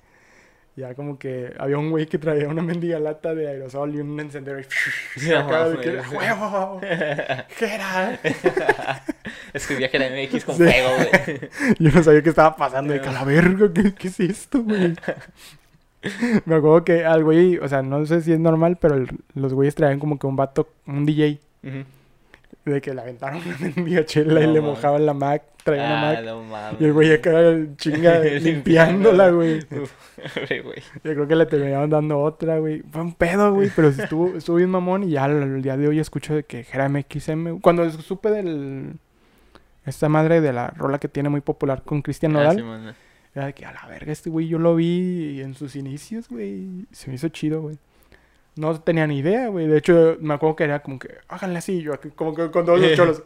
Ya como que había un güey que traía una mendiga lata de aerosol y un encendedor. Y No acá de que. ¡Huevo! Escribía que era MX con Sí. fuego, güey. Yo no sabía qué estaba pasando. De que a la verga, ¿qué, qué es esto, güey? Me acuerdo que al güey, o sea, no sé si es normal, pero el- los güeyes traían como que un vato, un DJ, Ujú. De que le aventaron una mendiga chela y No le mames. mojaban la Mac, traía una Ah, Mac. no mames. Y el güey acá chinga limpiándola, güey. Yo creo que le terminaron dando otra, güey. Fue un pedo, güey, pero estuvo, estuvo bien mamón. Y ya al día de hoy escucho de que Jera MXM. Cuando supe del. Esta madre de la rola que tiene muy popular con Cristian Ah, Nodal. sí, man. Era de que a la verga, este güey yo lo vi en sus inicios, güey. Se me hizo chido, güey. No tenía ni idea, güey. De hecho, me acuerdo que era como que, háganle así, yo como que con todos los cholos.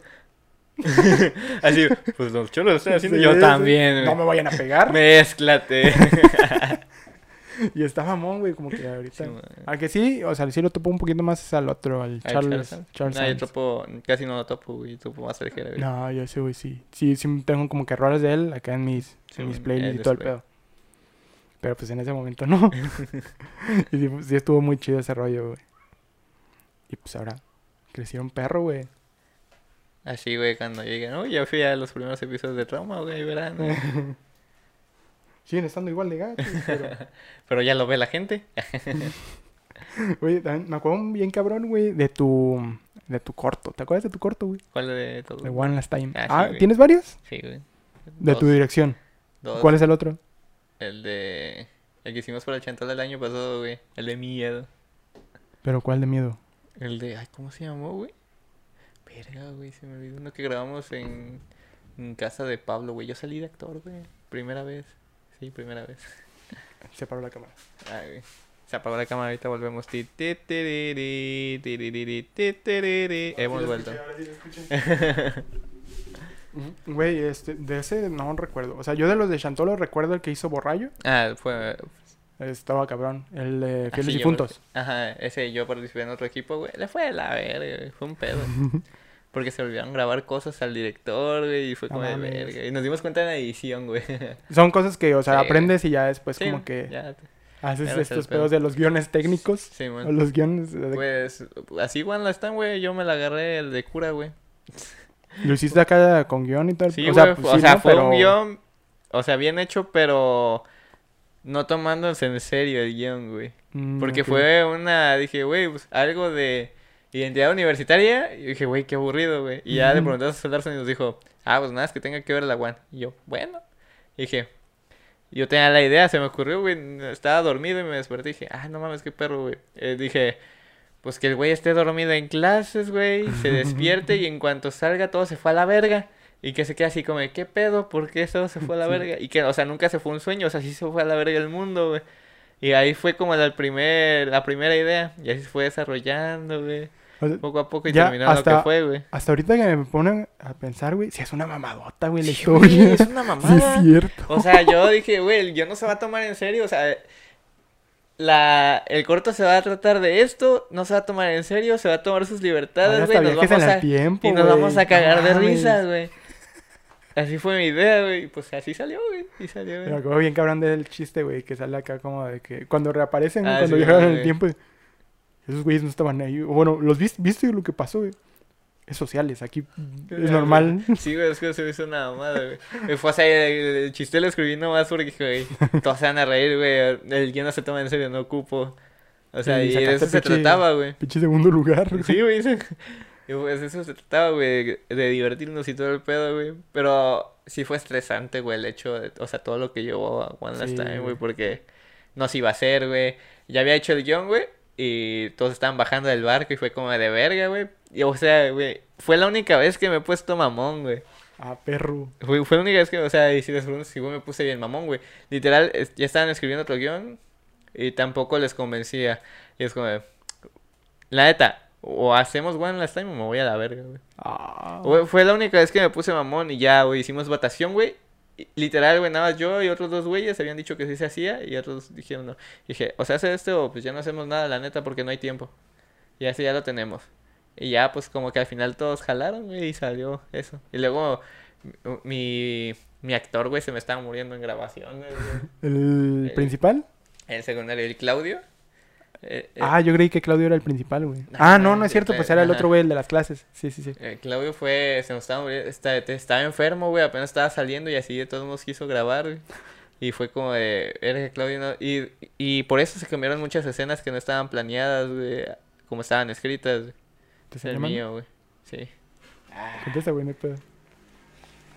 Así, pues los cholos lo están haciendo. Sí, yo sí. también, No me vayan a pegar. Mézclate. Y está mamón, güey, como que ahorita. Sí. Al que sí, o sea, sí lo topo un poquito más al otro, al Charles. Charles No, yo topo, casi no lo topo, güey. Topo más el Jera, güey. No, yo ese güey sí. Sí, sí tengo como que rolas de él acá en mis, en mis playlists y todo el pedo. Pero pues en ese momento no. y sí, sí estuvo muy chido ese rollo, güey. Y pues ahora crecieron perro, güey. Así, güey, cuando lleguen. Uy, ya fui a los primeros episodios de Trauma, güey, verán. Siguen estando igual de gatos, pero... Pero ya lo ve la gente. Güey, también me acuerdo bien cabrón, güey, de tu... De tu corto. ¿Te acuerdas de tu corto, güey? ¿Cuál de todos? De One Last Time. Ah, Ah. ¿tienes varios? Sí, güey. De Dos, tu dirección. dos. ¿Cuál es el otro? El de... El que hicimos para el chantal del año pasado, güey. El de miedo. ¿Pero cuál de miedo? El de. Ay, ¿cómo se llamó, güey? Verga, güey, se me olvidó. Uno que grabamos en, en casa de Pablo, güey. Yo salí de actor, güey. Primera vez. Sí, primera vez. Se paró la cámara. Ay, güey. Se apagó la cámara, ahorita volvemos. Ti, ti, ti. Hemos vuelto. Güey, este, de ese no recuerdo. O sea, yo de los de Chantolo recuerdo el que hizo Borrayo. Ah, fue. Estaba cabrón. El de Fieles yo- Difuntos. Ajá, ese yo participé en otro equipo, güey. Le fue de la verga, güey. Fue un pedo. Porque se olvidaron grabar cosas al director, güey. Y fue como de verga. Y nos dimos cuenta en la edición, güey. Son cosas que, o sea, aprendes y ya después como que haces estos pedo. pedos de los guiones técnicos. Sí, O man. los guiones... de- Pues así, Juan, la están, güey. Yo me la agarré el de cura, güey. Lo hiciste acá con guion y tal. Sí, o sea, pues, o sí, sea, ¿no? fue Pero- un guion. O sea, bien hecho, pero. No tomándose en serio el guion, güey. Mm, Porque fue una. Dije, güey, pues algo de identidad universitaria. Y dije, güey, qué aburrido, güey. Y ya le preguntamos a Solarson y nos dijo, ah, pues nada, es que tenga que ver la One. Y yo, bueno. Y dije, yo tenía la idea, se me ocurrió, güey. Estaba dormido y me desperté y dije, ah, no mames, qué perro, güey. Eh, dije, pues que el güey esté dormido en clases, güey. Se despierte y en cuanto salga todo se fue a la verga. Y que se quede así como, de, ¿qué pedo? ¿Por qué eso se fue a la Sí. verga? Y que, o sea, nunca se fue un sueño, o sea, sí se fue a la verga el mundo, güey. Y ahí fue como la, primer, la primera idea. Y así se fue desarrollando, güey. O sea, Poco a poco y terminó lo hasta- que fue, güey. hasta ahorita que me ponen a pensar, güey, si es una mamadota, güey, la Sí, güey, historia. es una Sí, mamada. es cierto. O sea, yo dije, güey, yo no se va a tomar en serio, o sea, la, el corto se va a tratar de esto, no se va a tomar en serio, se va a tomar sus libertades, güey, nos vamos a, tiempo, y nos vamos a cagar de risas, güey. Así fue mi idea, güey, y pues así salió, güey, y salió, Me güey. acuerdo bien cabrón del chiste, güey, que sale acá como de que cuando reaparecen, Ah, cuando sí, viajaron en el tiempo, esos güeyes no estaban ahí. Bueno, los viste, viste lo que pasó, güey. Es sociales, aquí es normal. Sí, güey, es que se me hizo una mamada, güey. Me fue a hacer el, el chiste lo escribí nomás porque, güey, todos se van a reír, güey. El guion no se toma en serio, no ocupo. O sea, Sí, y de eso se pinche- trataba, güey. Pinche segundo lugar. güey. Sí, güey. Y pues eso se trataba, güey, de divertirnos y todo el pedo, güey. Pero sí fue estresante, güey, el hecho de, o sea, todo lo que llevó a One Last Sí, Time, güey. güey, porque no se iba a hacer, güey. Ya había hecho el guion, güey, y todos estaban bajando del barco y fue como de verga, güey. Y, o sea, güey, fue la única vez que me he puesto mamón, güey. Ah, perro. Fue, fue la única vez que, o sea, y si les pregunto si güey, me puse bien mamón, güey. Literal, es- ya estaban escribiendo otro guion y tampoco les convencía. Y es como de, la neta, o hacemos One Last Time o me voy a la verga, güey. Ah. Güey, Fue la única vez que me puse mamón y ya, güey, hicimos votación, güey. Literal, güey, nada más yo y otros dos güeyes habían dicho que sí se hacía y otros dijeron no. Dije, o se hace este o pues ya no hacemos nada, la neta, porque no hay tiempo. Y así ya lo tenemos. Y ya, pues como que al final todos jalaron, güey, y salió eso. Y luego mi, mi actor, güey, se me estaba muriendo en grabaciones, güey. ¿El Eh, principal? El secundario, el Claudio. Eh, eh, Ah, yo creí que Claudio era el principal, güey. Ah, no, no es cierto, pues era el otro güey, el de las clases. Sí, sí, sí. Eh, Claudio fue, se nos estaba muriendo, estaba enfermo, güey, apenas estaba saliendo y así de todos modos quiso grabar, güey. Y fue como de, eres Claudio, no? Y, y por eso se cambiaron muchas escenas que no estaban planeadas, güey, como estaban escritas, güey. ¿Te Es el llamando? mío, güey. Sí. Contesta, güey, no hay pedo.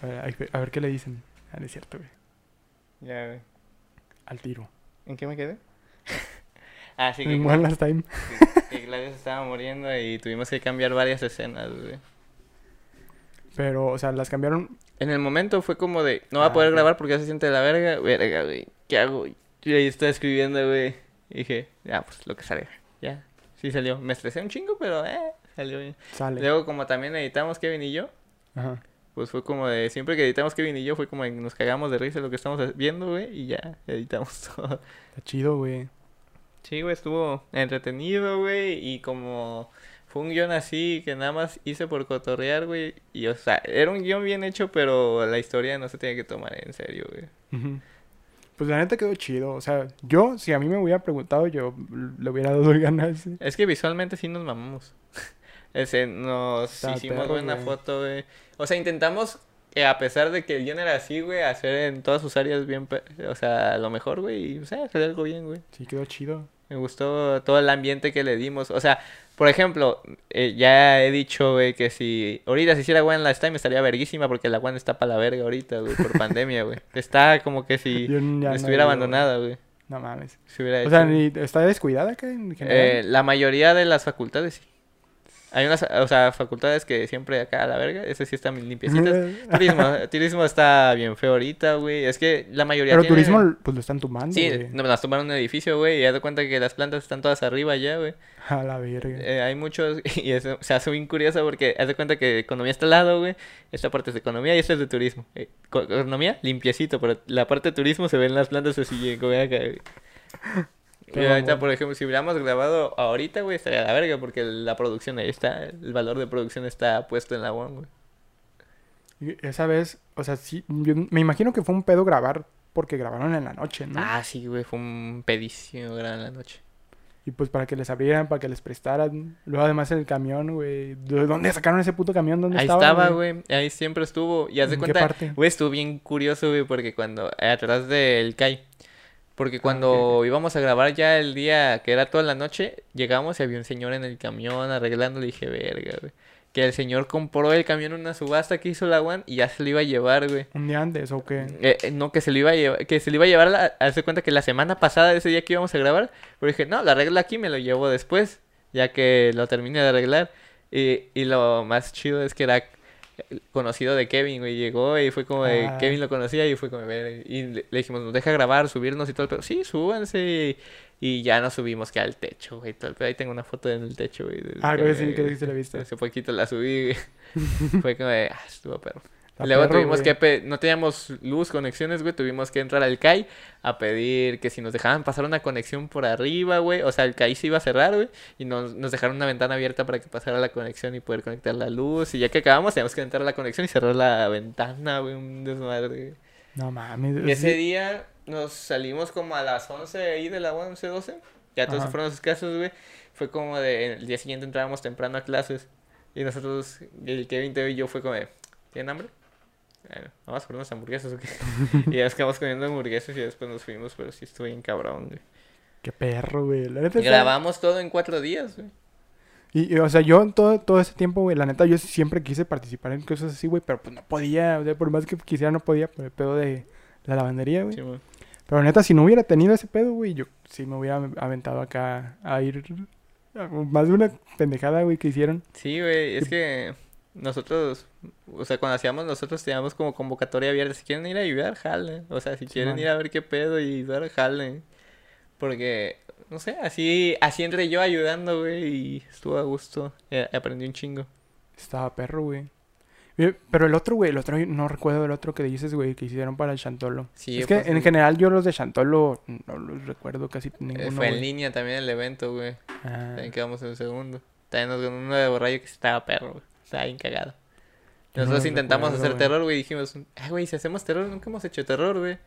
A ver, a ver- a ver qué le dicen. Ah, no es cierto, güey. Ya, güey. Al tiro. ¿En qué me quedé? Ah, sí, que, One Last Time. que Claudio se estaba muriendo y tuvimos que cambiar varias escenas, güey. Pero, o sea, las cambiaron. En el momento fue como de, no va a Ah, poder grabar porque ya se siente la verga. Verga, güey. ¿Qué hago? Y ahí estaba escribiendo, güey. Y dije, ya, pues lo que salga. Ya. Sí salió. Me estresé un chingo, pero eh, salió bien. Sale. Luego, como también editamos Kevin y yo, Ajá. pues fue como de, siempre que editamos Kevin y yo, fue como de, nos cagamos de risa lo que estamos viendo, güey. Y ya, editamos todo. Está chido, güey. Sí, güey, estuvo entretenido, güey. Y como fue un guion así que nada más hice por cotorrear, güey. Y, o sea, era un guion bien hecho, pero la historia no se tiene que tomar en serio, güey. Pues la neta quedó chido. O sea, yo, si a mí me hubiera preguntado, yo le hubiera dado ganas. ¿sí? Es que visualmente sí nos mamamos. Ese, nos Está hicimos perro, buena güey. foto, güey. O sea, intentamos, eh, a pesar de que el guion era así, güey, hacer en todas sus áreas bien, o sea, lo mejor, güey. Y, o sea, hacer algo bien, güey. Sí, quedó chido. Me gustó todo el ambiente que le dimos. O sea, por ejemplo, eh, ya he dicho, güey, que si ahorita se hiciera One Last Time estaría verguísima porque la One está para la verga ahorita, güey, por pandemia, güey. Está como que si no estuviera abandonada, güey. No mames. Se hubiera O sea, hecho, ni- ¿está descuidada acá en general? Eh, la mayoría de las facultades sí. Hay unas, o sea, facultades que siempre acá a la verga, ese sí están limpiecitas. turismo, turismo está bien feo ahorita, güey. Es que la mayoría Pero tiene- turismo, pues lo están tumbando, Sí, güey. no, nos tomaron un edificio, güey, y haz de cuenta que las plantas están todas arriba ya, güey. A la verga. Eh, hay muchos, y eso se hace bien curioso porque haz de cuenta que economía está al lado, güey. Esta parte es de economía y esta es de turismo. Eh, co- economía, limpiecito, pero la parte de turismo se ven las plantas así, como acá, güey. Ahorita, por ejemplo, si hubiéramos grabado ahorita, güey, estaría la verga porque la producción ahí está, el valor de producción está puesto en la güey. Y Esa vez, o sea, sí, yo me imagino que fue un pedo grabar porque grabaron en la noche, ¿no? Ah, sí, güey, fue un pedísimo gran en la noche. Y pues para que les abrieran, para que les prestaran. Luego además el camión, güey. ¿De dónde sacaron ese puto camión? ¿Dónde Ahí estaba, estaba, güey, ahí siempre estuvo. Y haz de ¿En qué cuenta, güey, estuvo bien curioso, güey, porque cuando, atrás del CAI, porque cuando Ah, ok, íbamos a grabar ya el día que era toda la noche, llegamos y había un señor en el camión arreglando, le dije, verga, güey. Que el señor compró el camión en una subasta que hizo la UAN y ya se lo iba a llevar, güey. ¿Un día antes o qué? Eh, eh, no, que se lo iba a llevar, que se lo iba a llevar, la, hace cuenta que la semana pasada, ese día que íbamos a grabar, pero dije, no, lo arreglo aquí, me lo llevo después, ya que lo termine de arreglar. Y, y lo más chido es que era conocido de Kevin, güey, llegó y fue como de, Ah. Kevin lo conocía y fue como, ver, y le, le dijimos, nos deja grabar, subirnos y todo el pedo. Sí, súbanse. Y ya nos subimos que al techo, güey, todo el pedo. Ahí tengo una foto en el techo, güey. del Ah, güey, sí, que- que sí la he visto. Hace poquito la subí, güey. Fue como de, ah, estuvo perro. Está Luego perro, tuvimos güey. que, no teníamos luz, conexiones, güey, tuvimos que entrar al CAI a pedir que si nos dejaban pasar una conexión por arriba, güey, o sea, el CAI se iba a cerrar, güey, y nos, nos dejaron una ventana abierta para que pasara la conexión y poder conectar la luz, y ya que acabamos teníamos que entrar a la conexión y cerrar la ventana, güey, un desmadre, güey. No mames. Y ese sí. día nos salimos como a las 11 ahí de la 11, 12, ya todos Ajá. fueron a sus casas, güey, fue como de, el día siguiente entrábamos temprano a clases, y nosotros, el Kevin, Teo y yo fue como de, ¿tienen hambre? Bueno, vamos por unas hamburguesas o qué. y ya quedamos comiendo hamburguesas y después nos fuimos, pero sí estuvo bien cabrón, güey. Qué perro, güey. La neta grabamos todo en cuatro días, güey. Y, y, o sea, yo todo, todo ese tiempo, güey, la neta, yo siempre quise participar en cosas así, güey, pero pues no podía. O sea, por más que quisiera, no podía por el pedo de la lavandería, güey. Sí, güey. Pero neta, si no hubiera tenido ese pedo, güey, yo sí me hubiera aventado acá a ir. a- Más de una pendejada, güey, que hicieron. Sí, güey, es que nosotros, o sea, cuando hacíamos nosotros teníamos como convocatoria abierta. Si quieren ir a ayudar, jalen. O sea, si quieren ir a ver qué pedo y ayudar, jalen. Porque, no sé, así, así entré yo ayudando, güey, y estuvo a gusto. Eh, aprendí un chingo. Estaba perro, güey. Pero el otro, güey, el otro, no recuerdo el otro que dices, güey, que hicieron para el Chantolo. Sí, es que pues, en general yo los de Chantolo no los recuerdo casi Eh, ninguno, fue en güey. línea también el evento, güey. Ah, También quedamos en segundo. También nos ganó uno de borrayo que estaba perro, güey. Estaba bien cagado. No Nosotros lo intentamos recuerdo, hacer güey. terror, güey. Dijimos, ay, güey, si hacemos terror, nunca hemos hecho terror, güey.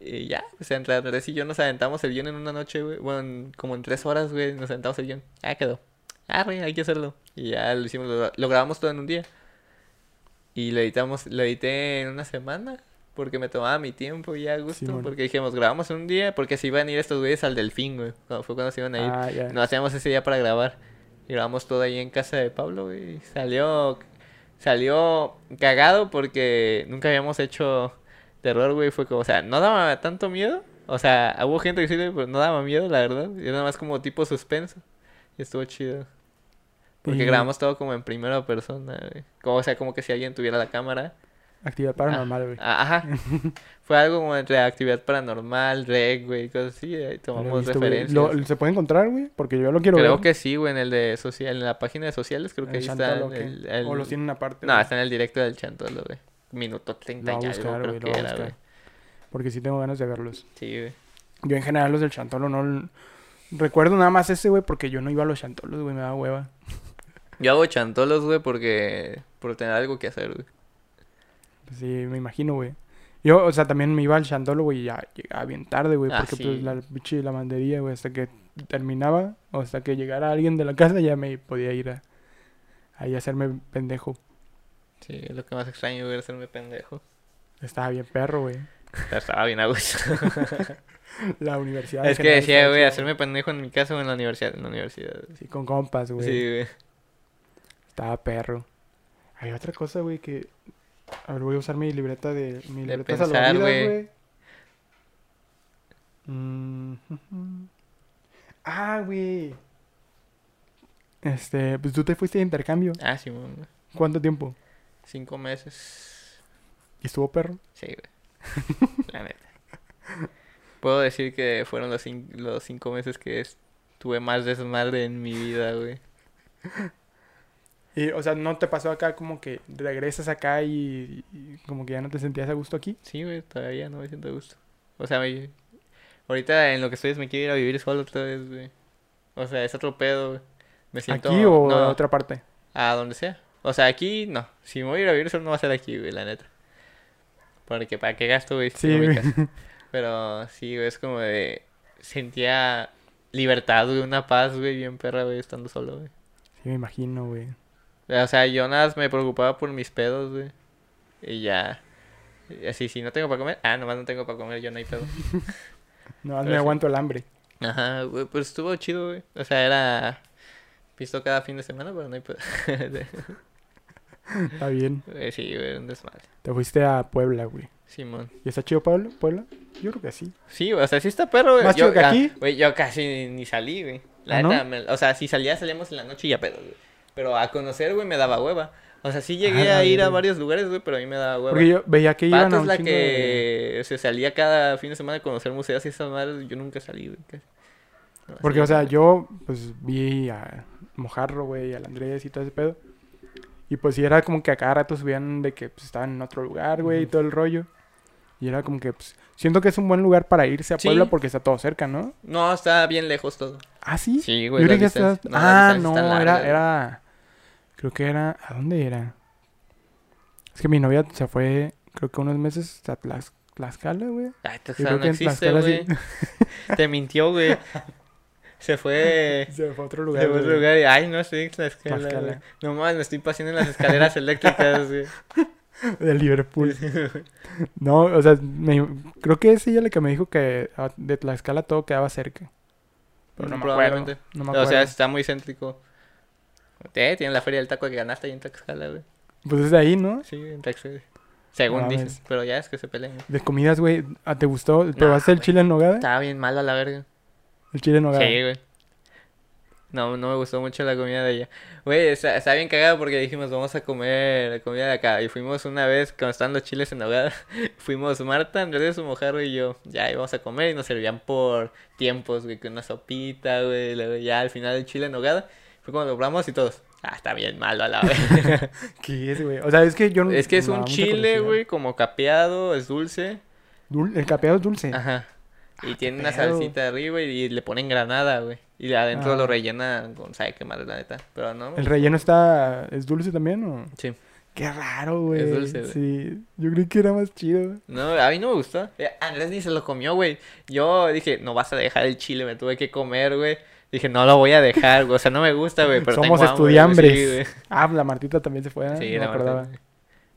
Y ya, pues entre Andrés y yo nos aventamos el guion en una noche, güey. Bueno, en- como en tres horas, güey, nos aventamos el guion. Ah, quedó. Ah, güey, hay que hacerlo. Y ya lo hicimos, lo, lo grabamos todo en un día. Y lo editamos, lo edité en una semana. Porque me tomaba mi tiempo y ya a gusto. Simón. porque dijimos, grabamos en un día. Porque se iban a ir estos güeyes al delfín, güey. Fue cuando se iban a ir. Ah, ya. Nos hacíamos ese día para grabar. Y grabamos todo ahí en casa de Pablo, güey. y Salió. Salió cagado porque nunca habíamos hecho terror, güey. Fue como, o sea, no daba tanto miedo. O sea, hubo gente que sí, pero no daba miedo, la verdad. Era nada más como tipo suspenso. Y estuvo chido. Porque Y- grabamos todo como en primera persona, güey. Como, o sea, como que si alguien tuviera la cámara. Actividad paranormal, güey. Ah, Ajá. Fue algo como entre actividad paranormal, reg, güey, cosas así. Ahí tomamos visto, referencias. Lo- ¿Se puede encontrar, güey? Porque yo lo quiero Creo ver. que sí, güey, en el de social, en la página de sociales, creo que ¿El ahí está el, el- O los tienen aparte. No, está en el directo del Chantolo, güey. Minuto 30 Lo y algo, creo güey, lo que voy a era, buscar. güey. Porque sí tengo ganas de verlos. Sí, güey. Yo en general los del Chantolo no... Recuerdo nada más ese, güey, porque yo no iba a los Chantolos, güey, me da hueva. Yo hago chantolos, güey, porque... Por tener algo que hacer, güey. Pues sí, me imagino, güey. Yo, o sea, también me iba al Chantolo, güey, y ya llegaba bien tarde, güey, Ah, porque sí. pues la pinche lavandería, güey, hasta que terminaba, o hasta que llegara alguien de la casa, ya me podía ir a... Ahí a hacerme pendejo. Sí, es lo que más extraño, güey, era hacerme pendejo. Estaba bien perro, güey. Estaba bien a gusto. La universidad. es que decía, güey, hacerme pendejo en mi casa o en la universidad. En la universidad. Sí, con compas, güey. Sí, güey. Estaba perro. Hay otra cosa, güey, que... A ver, voy a usar mi libreta de... Mi De libreta pensar, güey. Mm. Ah, güey. Este, pues tú te fuiste de intercambio. Ah, sí, güey. ¿Cuánto tiempo? Cinco meses. ¿Y estuvo perro? Sí, güey. La neta. Puedo decir que fueron los cinco meses que estuve más desmadre en mi vida, güey. Y, o sea, ¿no te pasó acá como que regresas acá y, y como que ya no te sentías a gusto aquí? Sí, güey, todavía no me siento a gusto. O sea, me- ahorita en lo que estoy es me quiero ir a vivir solo otra vez, güey. O sea, es otro pedo, güey. Me siento... ¿Aquí o no, a otra parte? A donde sea. O sea, aquí no. Si me voy a ir a vivir solo no va a ser aquí, güey, la neta. Porque para qué gasto, güey, Sí, güey. Pero sí, güey, es como de... Sentía libertad, güey, una paz, güey, bien perra, güey, estando solo, güey. Sí, me imagino, güey. O sea, yo nada más me preocupaba por mis pedos, güey. Y ya. Así, si no tengo para comer, ah, nomás no tengo para comer, yo no hay pedo. No, me aguanto el hambre. Ajá, güey, pues estuvo chido, güey. O sea, era. Pisto cada fin de semana, pero no hay pedo. Está bien. Güey, sí, güey, un desmadre. Te fuiste a Puebla, güey. Simón. ¿Y está chido Puebla? ¿Puebla? Yo creo que sí. Sí, o sea, sí está perro, güey. ¿Más Yo, chido que aquí? Güey, yo casi ni salí, güey. La ¿Ah, no? neta, me- o sea, si salía, salíamos en la noche y ya pedo, güey. Pero a conocer, güey, me daba hueva. O sea, sí llegué Ah, a ir a varios lugares, güey, pero a mí me daba hueva. Porque yo veía que iban Pato a es un la chingo de- que se salía cada fin de semana a conocer museos y esas madres. Yo nunca salí, güey. No, Porque, o sea, yo, pues, vi a Mojarro, güey, al Andrés y todo ese pedo. Y pues sí, era como que a cada rato subían de que pues, estaban en otro lugar, güey, y todo el rollo. Y era como que, pues, siento que es un buen lugar para irse a Sí. Puebla porque está todo cerca, ¿no? No, está bien lejos todo. ¿Ah, sí? Sí, güey. no, Ah, no, era, güey. era... Creo que era... ¿A dónde era? Es que mi novia se fue, creo que unos meses a Tlax- Tlaxcala, güey. Ay, Tlaxcala no en existe, güey. sí. Te mintió, güey. Se fue... Se fue a otro Se lugar, fue a otro lugar y, ay, no sé, Tlaxcala, Tlaxcala. No mames, me estoy paseando en las escaleras eléctricas, güey. De Liverpool. No, o sea, me- creo que es ella la que me dijo que ah, de Tlaxcala todo quedaba cerca. Pero no me acuerdo. Probablemente. No me O sea, está muy céntrico. Eh, la feria del taco que ganaste ahí en Tlaxcala, güey. Pues es de ahí, ¿no? Sí, en Tlaxcala. Según No mames. pero ya es que se pelean. De comidas, güey. ¿ah, ¿Te gustó? ¿Probaste el güey. chile en nogada? Estaba bien malo a la verga. El chile en nogada. Sí, güey. No, no me gustó mucho la comida de allá. Güey, está, está bien cagado porque dijimos, vamos a comer comida de acá. Y fuimos una vez, cuando estaban los chiles en nogada, fuimos Marta, Andrés, su mojarro y yo. Ya íbamos a comer y nos servían por tiempos, güey, con una sopita, güey. Ya al final el chile en nogada, fue cuando lo probamos y todos. Ah, está bien malo a la vez. ¿Qué es, güey? O sea, es que yo no... es que es un chile, güey, como capeado, es dulce. Dul- El capeado es dulce. Ajá. Y Ah, tiene qué una pedo. salsita arriba y, y le ponen granada, güey. Y adentro Ah. lo rellenan con, ¿sabe qué madre, la neta? Pero no. ¿El relleno está... ¿Es dulce también o...? Sí. Qué raro, güey. Es dulce, güey. Sí. Yo creí que era más chido. No, a mí no me gustó. Eh, Andrés ni se lo comió, güey. Yo dije, no vas a dejar el chile, me tuve que comer, güey. Dije, no lo voy a dejar, güey. O sea, no me gusta, güey. Pero Somos tengo hambre, güey. estudiambres. Sí, güey. Ah, la Martita también se fue. ¿eh? Sí, no me la Marta. acordaba.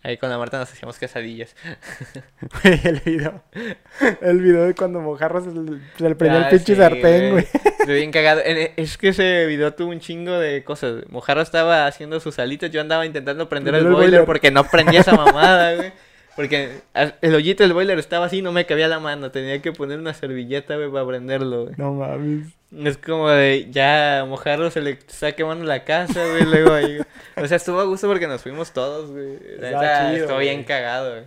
Ahí con la Marta nos hacíamos quesadillas. Güey, el video. El video de cuando Mojarro se, le- prendió el Ah, pinche sí, sartén, güey. Estoy bien cagado. En- Es que ese video tuvo un chingo de cosas. Mojarro estaba haciendo sus alitas. Yo andaba intentando prender el boiler boiler. porque no prendía esa mamada, güey. Porque el hoyito del boiler estaba así, no me cabía la mano. Tenía que poner una servilleta, güey, para prenderlo, güey. No mames. Es como de ya a Mojarro se le está quemando la casa, güey. Luego ahí. O sea, estuvo a gusto porque nos fuimos todos, güey. Estuvo bien cagado, güey.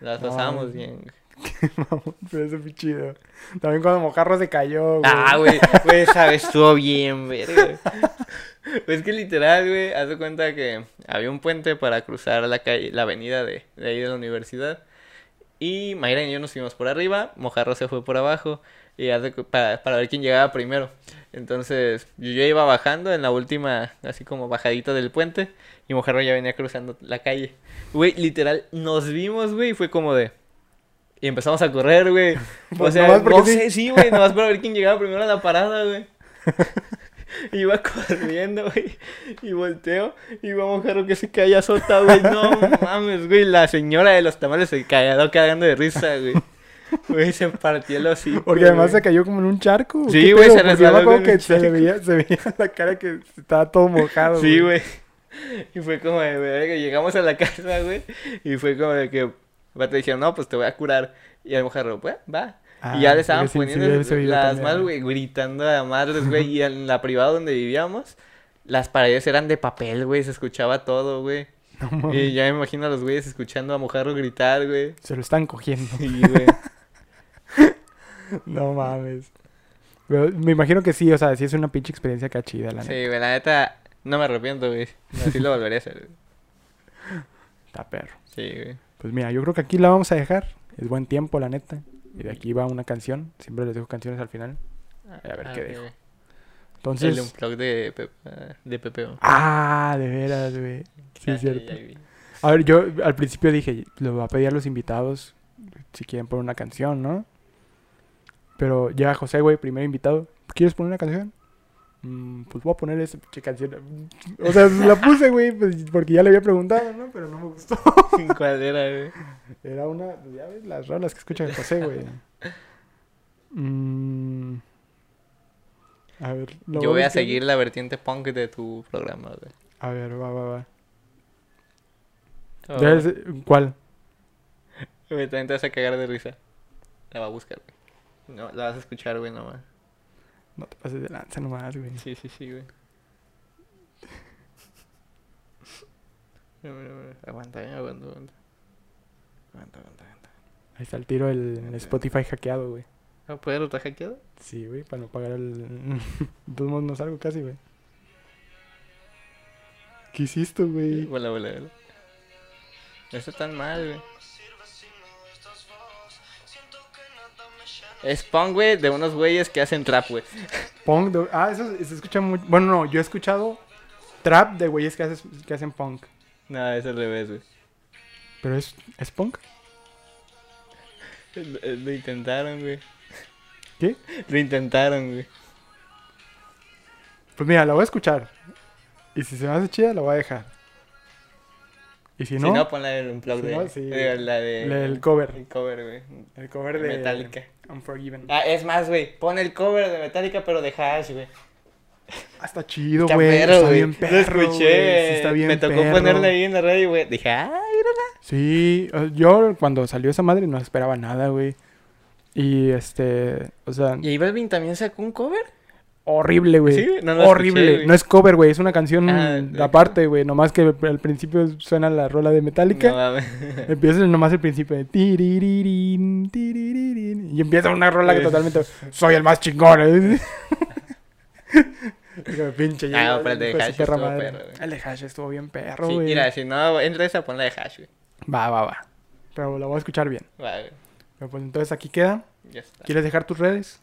Las pasamos bien. güey. Mamón, Pero eso fue chido. También cuando Mojarro se cayó, güey. Ah, güey, güey, esa vez estuvo bien, verga. Pues que literal, güey, haz de cuenta que había un puente para cruzar la calle, la avenida de, de ahí de la universidad. Y Mayra y yo nos fuimos por arriba, Mojarro se fue por abajo, y para, para ver quién llegaba primero. Entonces, yo, yo iba bajando en la última, así como bajadita del puente, y Mojarro ya venía cruzando la calle. Güey, literal, nos vimos, güey, y fue como de... Y empezamos a correr, güey. O Pues sea, nomás porque no sí. sé, sí, güey, nomás para ver quién llegaba primero a la parada, güey. Iba corriendo, güey, y volteo, y va mojarro que se cae sota, güey, no mames, güey, la señora de los tamales se cayó cagando de risa, güey. Güey, se partió el hocico, Porque además se cayó como en un charco. ¿o Sí, güey, se resbaló que se le veía, se veía la cara que estaba todo mojado, Sí, güey. Y fue como de verga, llegamos a la casa, güey, y fue como de que, te dijeron, no, pues te voy a curar. Y el mojarro, pues, va. Ah, y ya le estaban sí, sí, sí, poniendo las más, güey, gritando a madres, güey. Y en la privada donde vivíamos, las paredes eran de papel, güey. Se escuchaba todo, güey. No. Y ya me imagino a los güeyes escuchando a Mojarro gritar, güey. Se lo están cogiendo. Sí, güey. No mames. Pero me imagino que sí, o sea, sí es una pinche experiencia acá chida, la Sí, neta. güey, la neta, no me arrepiento, güey. Así lo volvería a hacer, güey. Está perro. Sí, güey. Pues mira, yo creo que aquí la vamos a dejar. Es buen tiempo, la neta. Y de aquí va una canción. Siempre les dejo canciones al final. A ver qué ok, dejo. Entonces. El unplug de, Pe- de Pepeo. Ah, de veras, güey. Sí, es cierto. ya. A ver, yo al principio dije, lo voy a pedir a los invitados si quieren poner una canción, ¿no? Pero llega José, güey, primer invitado. ¿Quieres poner una canción? "Mm, pues voy a poner esa pinche canción. O sea, la puse, güey, pues, porque ya le había preguntado, ¿no? Pero no me gustó. ¿Cuál era, güey? Era una, ya ves, las rolas que escucha José, güey. Mm. A ver, Yo voy a seguir la vertiente punk de tu programa, güey. A ver, va, va, va. Oh, ¿Cuál? Güey, también te vas a cagar de risa. La va a buscar, güey. No, la vas a escuchar, güey, nomás. No te pases de lanza nomás, güey. Sí, sí, sí, güey. Mira, mira, mira. Aguanta, eh, aguanta, aguanta. Aguanta, aguanta, aguanta. Ahí está el tiro el, el Spotify hackeado, güey. ¿No puede estar hackeado? Sí, güey, para no pagar el... Modos no salgo casi, güey. ¿Qué hiciste, güey? Vuela, vuela, vuela. No está tan mal, güey. Es punk, güey, de unos güeyes que hacen trap, güey. Punk, de- Ah, eso se escucha muy... Bueno, no, yo he escuchado trap de güeyes que, haces- que hacen punk. No, es al revés, güey. ¿Pero es, es punk? Lo, lo intentaron, güey. ¿Qué? Lo intentaron, güey. Pues mira, la voy a escuchar. Y si se me hace chida, la voy a dejar. Y si Si no, no, ponla en un Si de... no, sí. de- La de... la- el cover. El cover, güey. el cover de Metallica. Unforgiven. Ah, es más, güey. Pon el cover de Metallica, pero de Hash, güey. Ah, está chido, Está güey. perro, Está güey. bien perro, Lo escuché. Sí, está bien Me tocó perro. ponerla ahí en la radio, güey. Dije, ay, mírala. Sí, yo cuando salió esa madre no esperaba nada, güey. Y este, o sea, ¿Y Balvin también sacó un cover? Horrible, güey. Sí, no escuché, horrible. güey. no es cover, güey, es una canción Ah, aparte, güey. Nomás que al principio suena la rola de Metallica. No. Empieza nomás el principio de y empieza una rola que Sí. totalmente soy el más chingón. ¿eh? Pinche Ah, hijo pero el de Hash estuvo madre. perro, güey. El de Hash estuvo bien perro, Sí, güey. mira, si no entra esa, pon la de Hash, güey. Va, va, va. Pero la voy a escuchar bien. Va, güey. Pero pues entonces aquí queda. Ya está. ¿Quieres dejar tus redes?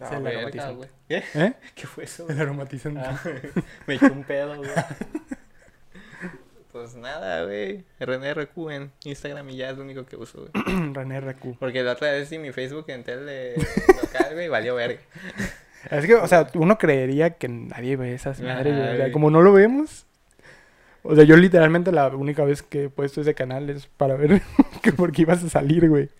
Ah, Sí, el verga, aromatizante. güey. ¿Qué? ¿Eh? ¿Qué fue eso? El aromatizante. Ah, me echó un pedo, güey. Pues nada, güey. René RQ en Instagram y ya es lo único que uso, güey. René RQ. Porque la otra vez sí mi Facebook entré el de local, güey, valió verga. Es que, o sea, uno creería que nadie ve esas madres, güey. O sea, Ay. como no lo vemos. O sea, yo literalmente la única vez que he puesto ese canal es para ver que porque ibas a salir, güey.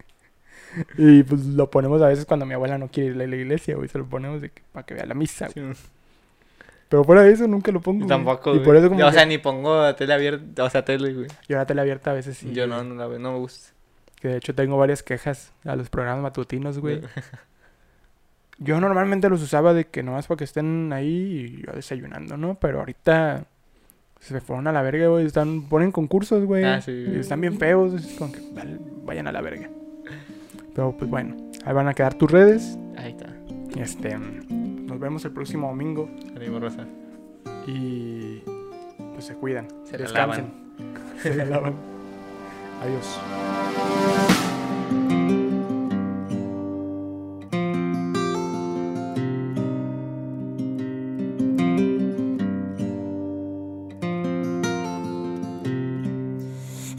Y pues lo ponemos a veces cuando mi abuela no quiere ir a la iglesia, güey. Se lo ponemos de que- para que vea la misa, güey. Sí. Pero fuera de eso nunca lo pongo. Tampoco, Y güey. por eso como O que sea, ni pongo tele abierta, o sea, tele, güey. yo la tele abierta a veces sí. Yo no, no la veo, no me gusta. Que de hecho tengo varias quejas a los programas matutinos, güey. Yo normalmente los usaba de que nomás para que estén ahí y yo desayunando, ¿no? Pero ahorita se fueron a la verga, güey. Están, ponen concursos, güey. Ah, sí. Y están bien feos. Es como que vale, vayan a la verga. Pero pues bueno, ahí van a quedar tus redes. Ahí está. Este, nos vemos el próximo domingo. Ánimo, Rosa. Y pues se cuidan. Se la descansen. Se la lavan. Adiós.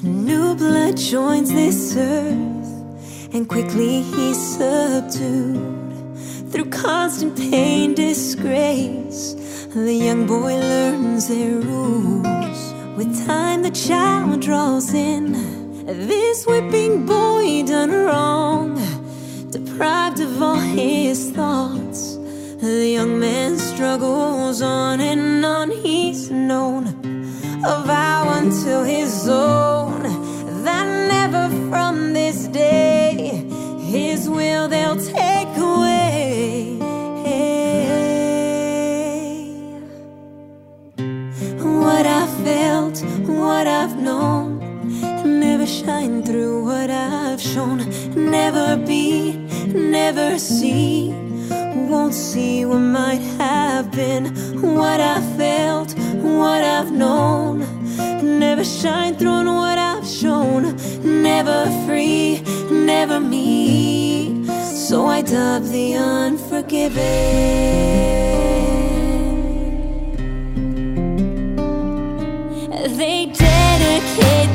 New blood joins this earth, and quickly he's subdued. Through constant pain, disgrace, the young boy learns their rules. With time, the child draws in. This whipping boy done wrong, deprived of all his thoughts. The young man struggles on and on. He's known a vow until his own that never from this day his will they'll take away. What I felt, what I've known, never shine through what I've shown. Never be, never see, won't see what might have been. What I felt, what I've known, never shine through what I've shown. Never free never me. So I dub the unforgiven. They dedicate